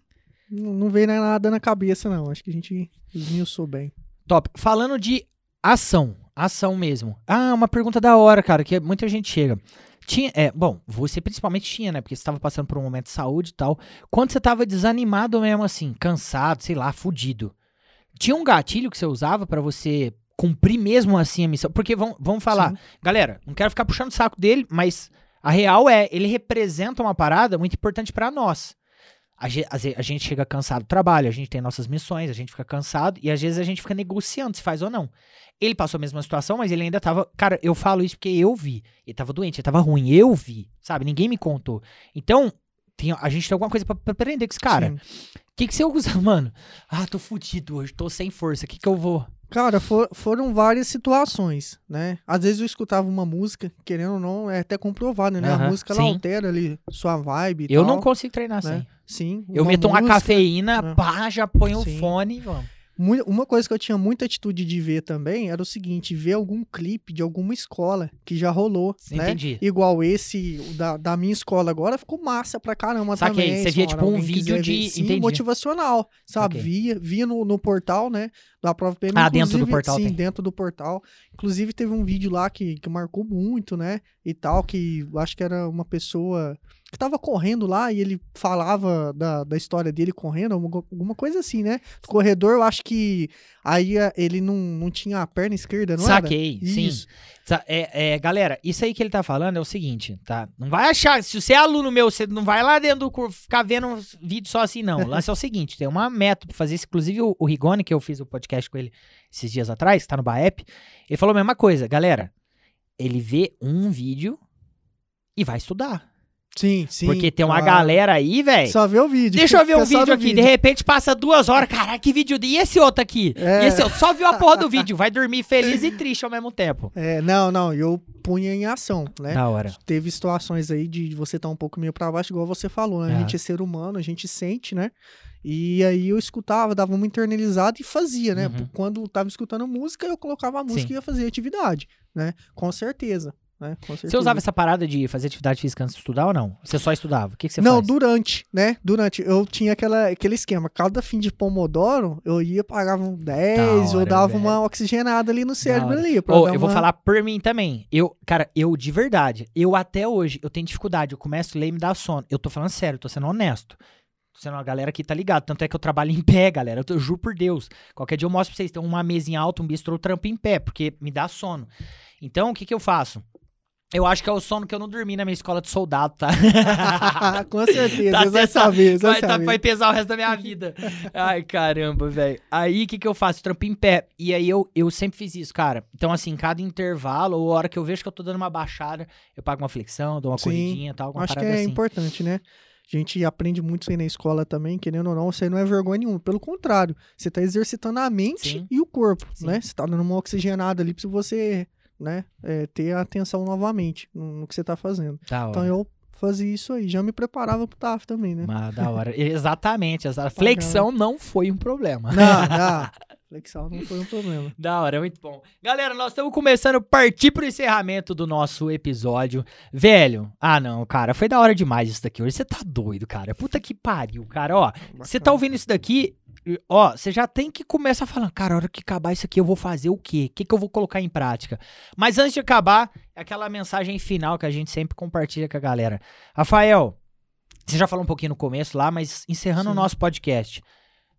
B: não, não veio nada na cabeça, não. Acho que a gente esmiuçou bem.
A: Top. Falando de ação, ação mesmo. Ah, uma pergunta da hora, cara, que muita gente chega. Tinha, é, bom, você principalmente tinha, né? Porque você estava passando por um momento de saúde e tal. Quando você estava desanimado mesmo, assim, cansado, sei lá, fudido. Tinha um gatilho que você usava para você cumprir mesmo assim a missão. Porque vamos, vamos falar, Sim. galera, não quero ficar puxando o saco dele, mas a real é, ele representa uma parada muito importante para nós. A, a, gente chega cansado do trabalho, a gente tem nossas missões, a gente fica cansado e às vezes a gente fica negociando se faz ou não. Ele passou a mesma situação, mas ele ainda tava. Cara, eu falo isso porque eu vi. Ele tava doente, ele tava ruim, eu vi, sabe? Ninguém me contou. Então, tem, a gente tem alguma coisa pra, pra aprender com esse cara. O que, que você usa, mano? Ah, tô fudido hoje, tô sem força, o que, que eu vou?
B: Cara, for, foram várias situações, né? Às vezes eu escutava uma música, querendo ou não, é até comprovado, né? Uhum, a música ela altera ali sua vibe
A: Eu
B: tal,
A: não consigo treinar né? assim.
B: Sim.
A: Eu meto música, uma cafeína, né? pá, já ponho o fone e vamos.
B: Uma coisa que eu tinha muita atitude de ver também era o seguinte: ver algum clipe de alguma escola que já rolou, né? Entendi. Igual esse da, da minha escola agora ficou massa pra caramba Saquei. também.
A: Você via tipo um vídeo de
B: sim, motivacional, sabe? Okay. Via, via no, no portal, né? Da prova PM.
A: Ah, dentro do portal.
B: Sim,
A: tem.
B: dentro do portal. Inclusive teve um vídeo lá que, que marcou muito, né? E tal, que acho que era uma pessoa que tava correndo lá e ele falava da, da história dele correndo, alguma, coisa assim, né? corredor, eu acho que aí eh, ele não, não tinha a perna esquerda, não
A: Saquei, era? sim. É, é, galera, isso aí que ele tá falando é o seguinte, tá? Não vai achar, se você é aluno meu, você não vai lá dentro do curso ficar vendo vídeo só assim, não. Lá é o seguinte, tem uma método pra fazer isso. Inclusive o, o Rigoni, que eu fiz o podcast com ele esses dias atrás, tá no Baep, ele falou a mesma coisa. Galera, ele vê um vídeo e vai estudar.
B: Sim, sim.
A: Porque tem uma galera aí, velho.
B: Só vê o vídeo.
A: Deixa eu ver um vídeo aqui. Vídeo. De repente passa duas horas. Caralho, que vídeo. E esse outro aqui? É. E esse outro? Só viu a porra do vídeo. Vai dormir feliz e triste ao mesmo tempo.
B: É, não, não. Eu punha em ação, né?
A: Da hora.
B: Teve situações aí de você estar tá um pouco meio pra baixo, igual você falou, né? É. A gente é ser humano, a gente sente, né? E aí eu escutava, dava uma internalizada e fazia, né? Uhum. Quando tava escutando música, eu colocava a música Sim. e ia fazer atividade, né? Com certeza. Né?
A: Você usava essa parada de fazer atividade física antes de estudar ou não? Você só estudava? O que, que você
B: Não,
A: faz?
B: durante, né? Durante. Eu tinha aquela, aquele esquema. Cada fim de pomodoro, eu ia, pagava um 10, hora, eu dava velho. uma oxigenada ali no cérebro ali.
A: Ou, eu uma... vou falar por mim também. Eu, cara, eu de verdade, eu até hoje, eu tenho dificuldade. Eu começo a ler e me dá sono. Eu tô falando sério, tô sendo honesto. Tô sendo uma galera que tá ligado. Tanto é que eu trabalho em pé, galera. Eu, tô, eu juro por Deus. Qualquer dia eu mostro pra vocês. Tem uma mesinha alta, um bistrô, eu trampo em pé, porque me dá sono. Então, o que que eu faço? Eu acho que é o sono que eu não dormi na minha escola de soldado, tá?
B: Com certeza, tá vai saber, vai,
A: tá, vai pesar o resto da minha vida. Ai, caramba, velho. Aí, o que que eu faço? Trampo em pé. E aí, eu, eu sempre fiz isso, cara. Então, assim, cada intervalo, ou hora que eu vejo que eu tô dando uma baixada, eu pago uma flexão, dou uma Sim, corridinha e tal,
B: acho que é
A: assim.
B: importante, né? A gente aprende muito isso aí na escola também, querendo ou não, você não é vergonha nenhuma. Pelo contrário, você tá exercitando a mente Sim. e o corpo, Sim. né? Você tá dando uma oxigenada ali pra você né, é, ter atenção novamente no, que você está fazendo. Então eu fazia isso aí, já me preparava pro TAF também, né?
A: Mas da hora. Exatamente, a flexão não foi um problema.
B: Não, não. Flexão não foi um problema.
A: Da hora, muito bom. Galera, nós estamos começando a partir pro encerramento do nosso episódio. Velho, ah não, cara, foi da hora demais isso daqui hoje. Você tá doido, cara. Puta que pariu, cara. Ó, você tá ouvindo isso daqui, ó, você já tem que começar falando, cara, a hora que acabar isso aqui eu vou fazer o quê? O que, que eu vou colocar em prática? Mas antes de acabar, é aquela mensagem final que a gente sempre compartilha com a galera. Rafael, você já falou um pouquinho no começo lá, mas encerrando Sim. o nosso podcast.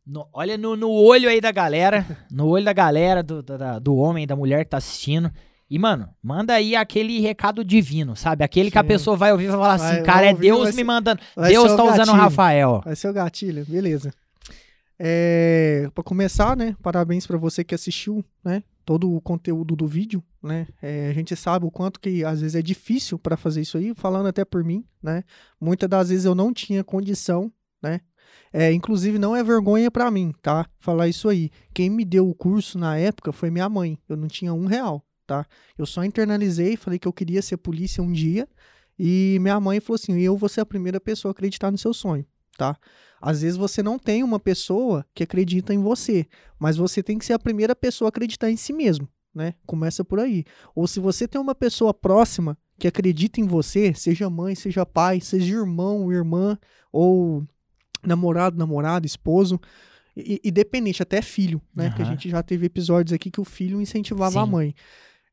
A: No, olha no, no, olho aí da galera, no olho da galera, do, da, do homem, da mulher que tá assistindo. E, mano, manda aí aquele recado divino, sabe? Aquele Sim. que a pessoa vai ouvir e vai falar assim, vai, cara, é Deus me mandando. Deus tá usando o Rafael.
B: Vai ser o gatilho, beleza. É, para começar, né, parabéns para você que assistiu, né, todo o conteúdo do vídeo, né? É, a gente sabe o quanto que às vezes é difícil para fazer isso aí, falando até por mim, né? Muitas das vezes eu não tinha condição, né? É, inclusive não é vergonha para mim, tá? Falar isso aí. Quem me deu o curso na época foi minha mãe. Eu não tinha um real, tá? Eu só internalizei, falei que eu queria ser polícia um dia e minha mãe falou assim: eu vou ser a primeira pessoa a acreditar no seu sonho, tá? Às vezes você não tem uma pessoa que acredita em você, mas você tem que ser a primeira pessoa a acreditar em si mesmo, né? Começa por aí. Ou se você tem uma pessoa próxima que acredita em você, seja mãe, seja pai, seja irmão, irmã, ou namorado, namorada, esposo, e, e dependente, até filho, né? Uhum. Que a gente já teve episódios aqui que o filho incentivava Sim. a mãe.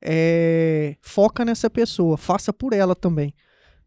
B: É, foca nessa pessoa, faça por ela também,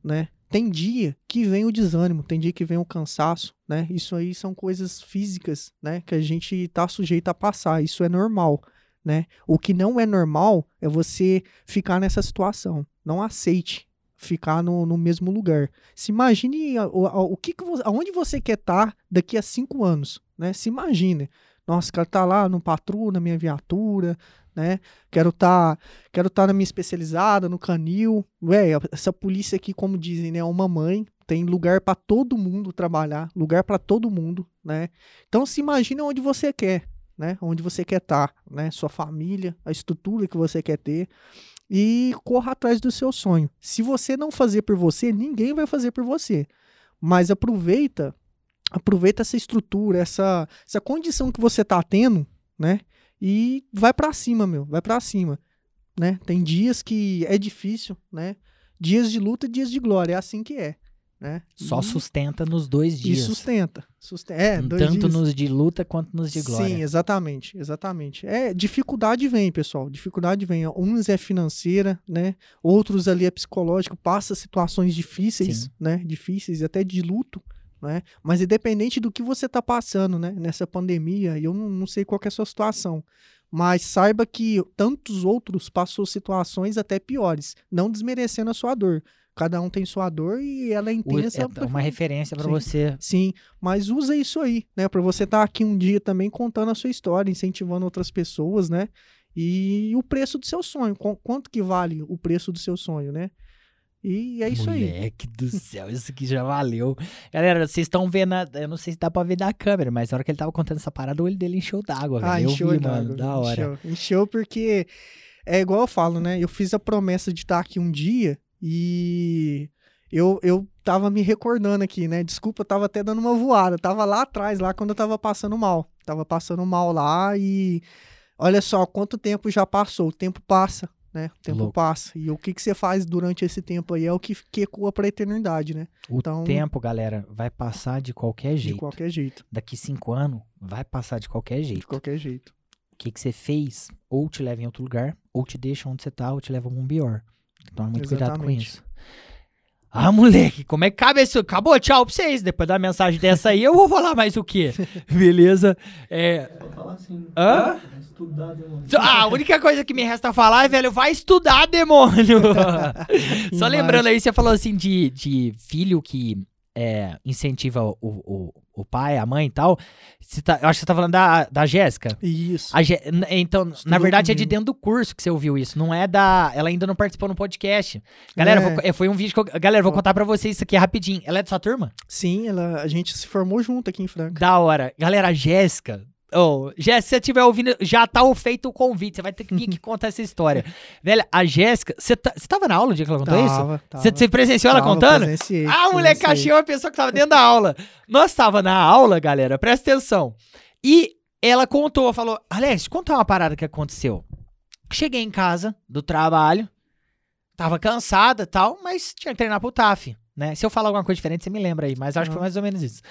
B: né? Tem dia que vem o desânimo, tem dia que vem o cansaço, né? Isso aí são coisas físicas, né? Que a gente está sujeito a passar. Isso é normal, né? O que não é normal é você ficar nessa situação. Não aceite ficar no, no mesmo lugar. Se imagine o, o que, que você, aonde você quer estar tá daqui a cinco anos, né? Se imagine. Nossa, quero estar tá lá no patrulho, na minha viatura, né? Quero estar, tá, quero tá na minha especializada, no canil. Ué, essa polícia aqui, como dizem, né, é uma mãe, tem lugar para todo mundo trabalhar, lugar para todo mundo, né? Então se imagine onde você quer, né? Onde você quer estar, tá, né? Sua família, a estrutura que você quer ter e corra atrás do seu sonho. Se você não fazer por você, ninguém vai fazer por você. Mas aproveita, aproveita essa estrutura, essa essa condição que você tá tendo, né? e vai para cima, meu, vai para cima, né? Tem dias que é difícil, né? Dias de luta, dias de glória, é assim que é. né?
A: Só e, sustenta nos dois dias.
B: E sustenta. sustenta é,
A: Tanto dias. nos de luta quanto nos de glória.
B: Sim, exatamente, exatamente. É, dificuldade vem, pessoal. Dificuldade vem. Uns é financeira, né? Outros ali é psicológico, passa situações difíceis, Sim. né? Difíceis, até de luto. Né? Mas independente do que você está passando né? nessa pandemia, eu não, não sei qual é a sua situação, mas saiba que tantos outros passou situações até piores, não desmerecendo a sua dor. Cada um tem sua dor e ela é intensa.
A: É uma referência para você.
B: Sim, mas usa isso aí, né? Para você estar tá aqui um dia também contando a sua história, incentivando outras pessoas, né? E o preço do seu sonho. Quanto que vale o preço do seu sonho, né? E é isso
A: Moleque
B: aí.
A: Moleque do céu, isso aqui já valeu. Galera, vocês estão vendo, a, eu não sei se dá pra ver na câmera, mas na hora que ele tava contando essa parada, o olho dele encheu d'água. Ah, eu encheu vi, mano, da hora.
B: Encheu, encheu porque é igual eu falo, né? Eu fiz a promessa de estar aqui um dia e eu, eu tava me recordando aqui, né? Desculpa, eu tava até dando uma voada. tava lá atrás, lá quando eu tava passando mal. Tava passando mal lá e olha só quanto tempo já passou. O tempo passa, né? O tempo Louco. passa. E o que, que você faz durante esse tempo aí é o que, que ecoa pra eternidade, né?
A: O então, tempo, galera, vai passar de qualquer jeito.
B: De qualquer jeito.
A: Daqui cinco anos, vai passar de qualquer jeito.
B: De qualquer jeito.
A: O que, que você fez, ou te leva em outro lugar, ou te deixa onde você tá, ou te leva a um pior. Toma muito Exatamente. cuidado com isso. Ah, moleque, como é que cabe isso? Acabou, tchau pra vocês. Depois da mensagem dessa aí, eu vou falar mais o quê? Beleza? É. falar assim. Hã? Estudar, demônio. Ah, a única coisa que me resta falar é, velho, vai estudar, demônio. Só lembrando aí, você falou assim de, de filho que é, incentiva o, o, o pai, a mãe e tal. Tá, eu acho que você tá falando da, da Jéssica.
B: Isso.
A: então, Estudou na verdade, comigo. é de dentro do curso que você ouviu isso. Não é da. Ela ainda não participou no podcast. Galera, é. vou, é, foi um vídeo que eu. Galera, vou contar pra vocês isso aqui rapidinho. Ela é da sua turma?
B: Sim, ela, a gente se formou junto aqui em Franca.
A: Da hora. Galera, a Jéssica, Oh, Jéssica, se você estiver ouvindo, já tá feito o convite. Você vai ter que, que contar essa história. Velho, a Jéssica, você tá, tava na aula o dia que ela contou tava, isso? Você, você presenciou tava, ela contando?
B: Presenciei,
A: ah, mulher caixinha é uma pessoa que tava dentro da aula. Nós tava na aula, galera, presta atenção. E ela contou, falou: Alex, conta uma parada que aconteceu. Cheguei em casa do trabalho, tava cansada e tal, mas tinha que treinar pro TAF, né? Se eu falar alguma coisa diferente, você me lembra aí, mas acho que foi mais ou menos isso.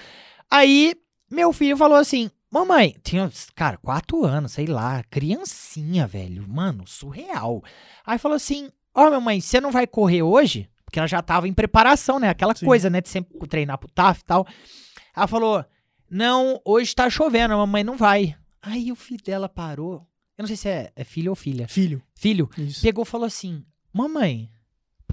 A: Aí, meu filho falou assim: Mamãe, tinha, cara, quatro anos, sei lá, criancinha, velho. Mano, surreal. Aí falou assim: Ó, oh, mamãe, você não vai correr hoje? Porque ela já tava em preparação, né? Aquela Sim. coisa, né? De sempre treinar pro TAF e tal. Ela falou: Não, hoje tá chovendo, a mamãe não vai. Aí o filho dela parou. Eu não sei se é, é filho ou filha.
B: Filho.
A: Filho. Isso. Pegou e falou assim: Mamãe,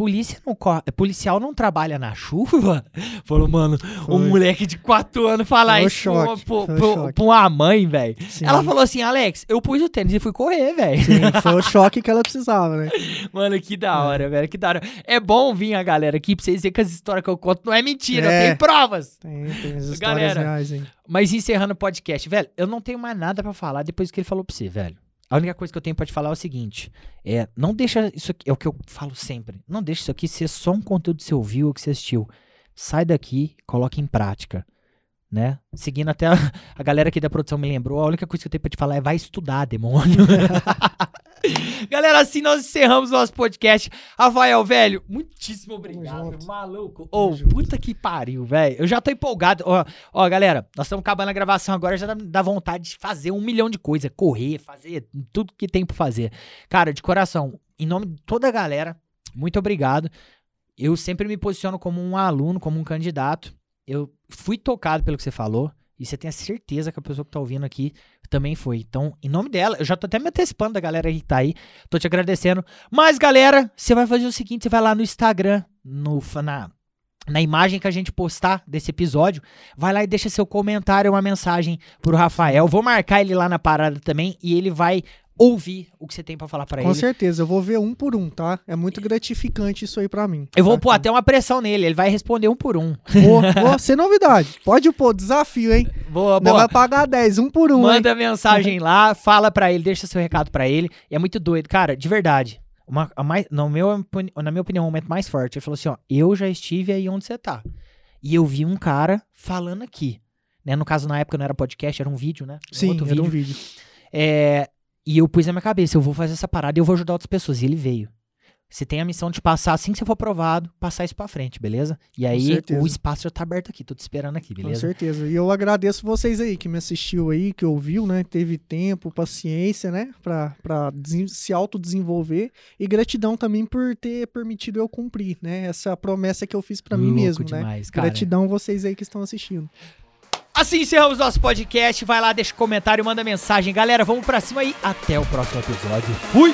A: Polícia não policial não trabalha na chuva? Falou, mano, foi. um moleque de 4 anos falar isso choque, pra, pra, pra, uma mãe, velho. Ela falou assim, Alex, eu pus o tênis e fui correr, velho.
B: Foi o choque que ela precisava, né?
A: Mano, que da hora, é. velho, que da hora. É bom vir a galera aqui pra vocês verem que as histórias que eu conto não é mentira, é. tem provas.
B: Tem, tem as histórias galera, reais, hein?
A: Mas encerrando o podcast, velho, eu não tenho mais nada para falar depois que ele falou pra você, velho. A única coisa que eu tenho para te falar é o seguinte: é, não deixa isso aqui, é o que eu falo sempre. Não deixa isso aqui ser só um conteúdo que você ouviu ou que você assistiu. Sai daqui, coloque em prática. Né? Seguindo até a, a galera aqui da produção me lembrou, a única coisa que eu tenho pra te falar é vai estudar, demônio. Galera, assim nós encerramos nosso podcast. Rafael, velho, muitíssimo obrigado, maluco. Ô, oh, puta que pariu, velho. Eu já tô empolgado. Ó, ó, galera, nós estamos acabando a gravação agora, já dá vontade de fazer um milhão de coisas. Correr, fazer tudo que tem pra fazer. Cara, de coração, em nome de toda a galera, muito obrigado. Eu sempre me posiciono como um aluno, como um candidato. Eu fui tocado pelo que você falou. E você tem a certeza que a pessoa que tá ouvindo aqui também foi. Então, em nome dela, eu já tô até me antecipando da galera que tá aí. Tô te agradecendo. Mas, galera, você vai fazer o seguinte: você vai lá no Instagram, no, na, na imagem que a gente postar desse episódio, vai lá e deixa seu comentário, uma mensagem pro Rafael. Vou marcar ele lá na parada também e ele vai ouvir o que você tem para falar para ele.
B: Com certeza, eu vou ver um por um, tá? É muito gratificante isso aí para mim.
A: Eu vou tá? pôr até uma pressão nele, ele vai responder um por um.
B: Vou, vou ser novidade. Pode pôr, desafio, hein?
A: Boa, boa. Não
B: vai pagar 10, um por um.
A: Manda hein? mensagem lá, fala para ele, deixa seu recado para ele. É muito doido, cara, de verdade. Uma, a mais, no meu, na minha opinião, o momento mais forte. Ele falou assim: ó, eu já estive aí onde você tá. E eu vi um cara falando aqui. Né? No caso, na época não era podcast, era um vídeo, né?
B: Um Sim, era vídeo. um vídeo.
A: É, e eu pus na minha cabeça, eu vou fazer essa parada e eu vou ajudar outras pessoas. E ele veio. Você tem a missão de passar, assim que você for aprovado, passar isso pra frente, beleza? E aí o espaço já tá aberto aqui, tô te esperando aqui, beleza?
B: Com certeza. E eu agradeço vocês aí que me assistiu aí, que ouviu, né? Teve tempo, paciência, né? Pra, pra se autodesenvolver. E gratidão também por ter permitido eu cumprir, né? Essa promessa que eu fiz para mim mesmo, né? demais, né? Cara. Gratidão vocês aí que estão assistindo.
A: Assim encerramos nosso podcast. Vai lá, deixa um comentário, manda mensagem. Galera, vamos pra cima aí. Até o próximo episódio. Fui!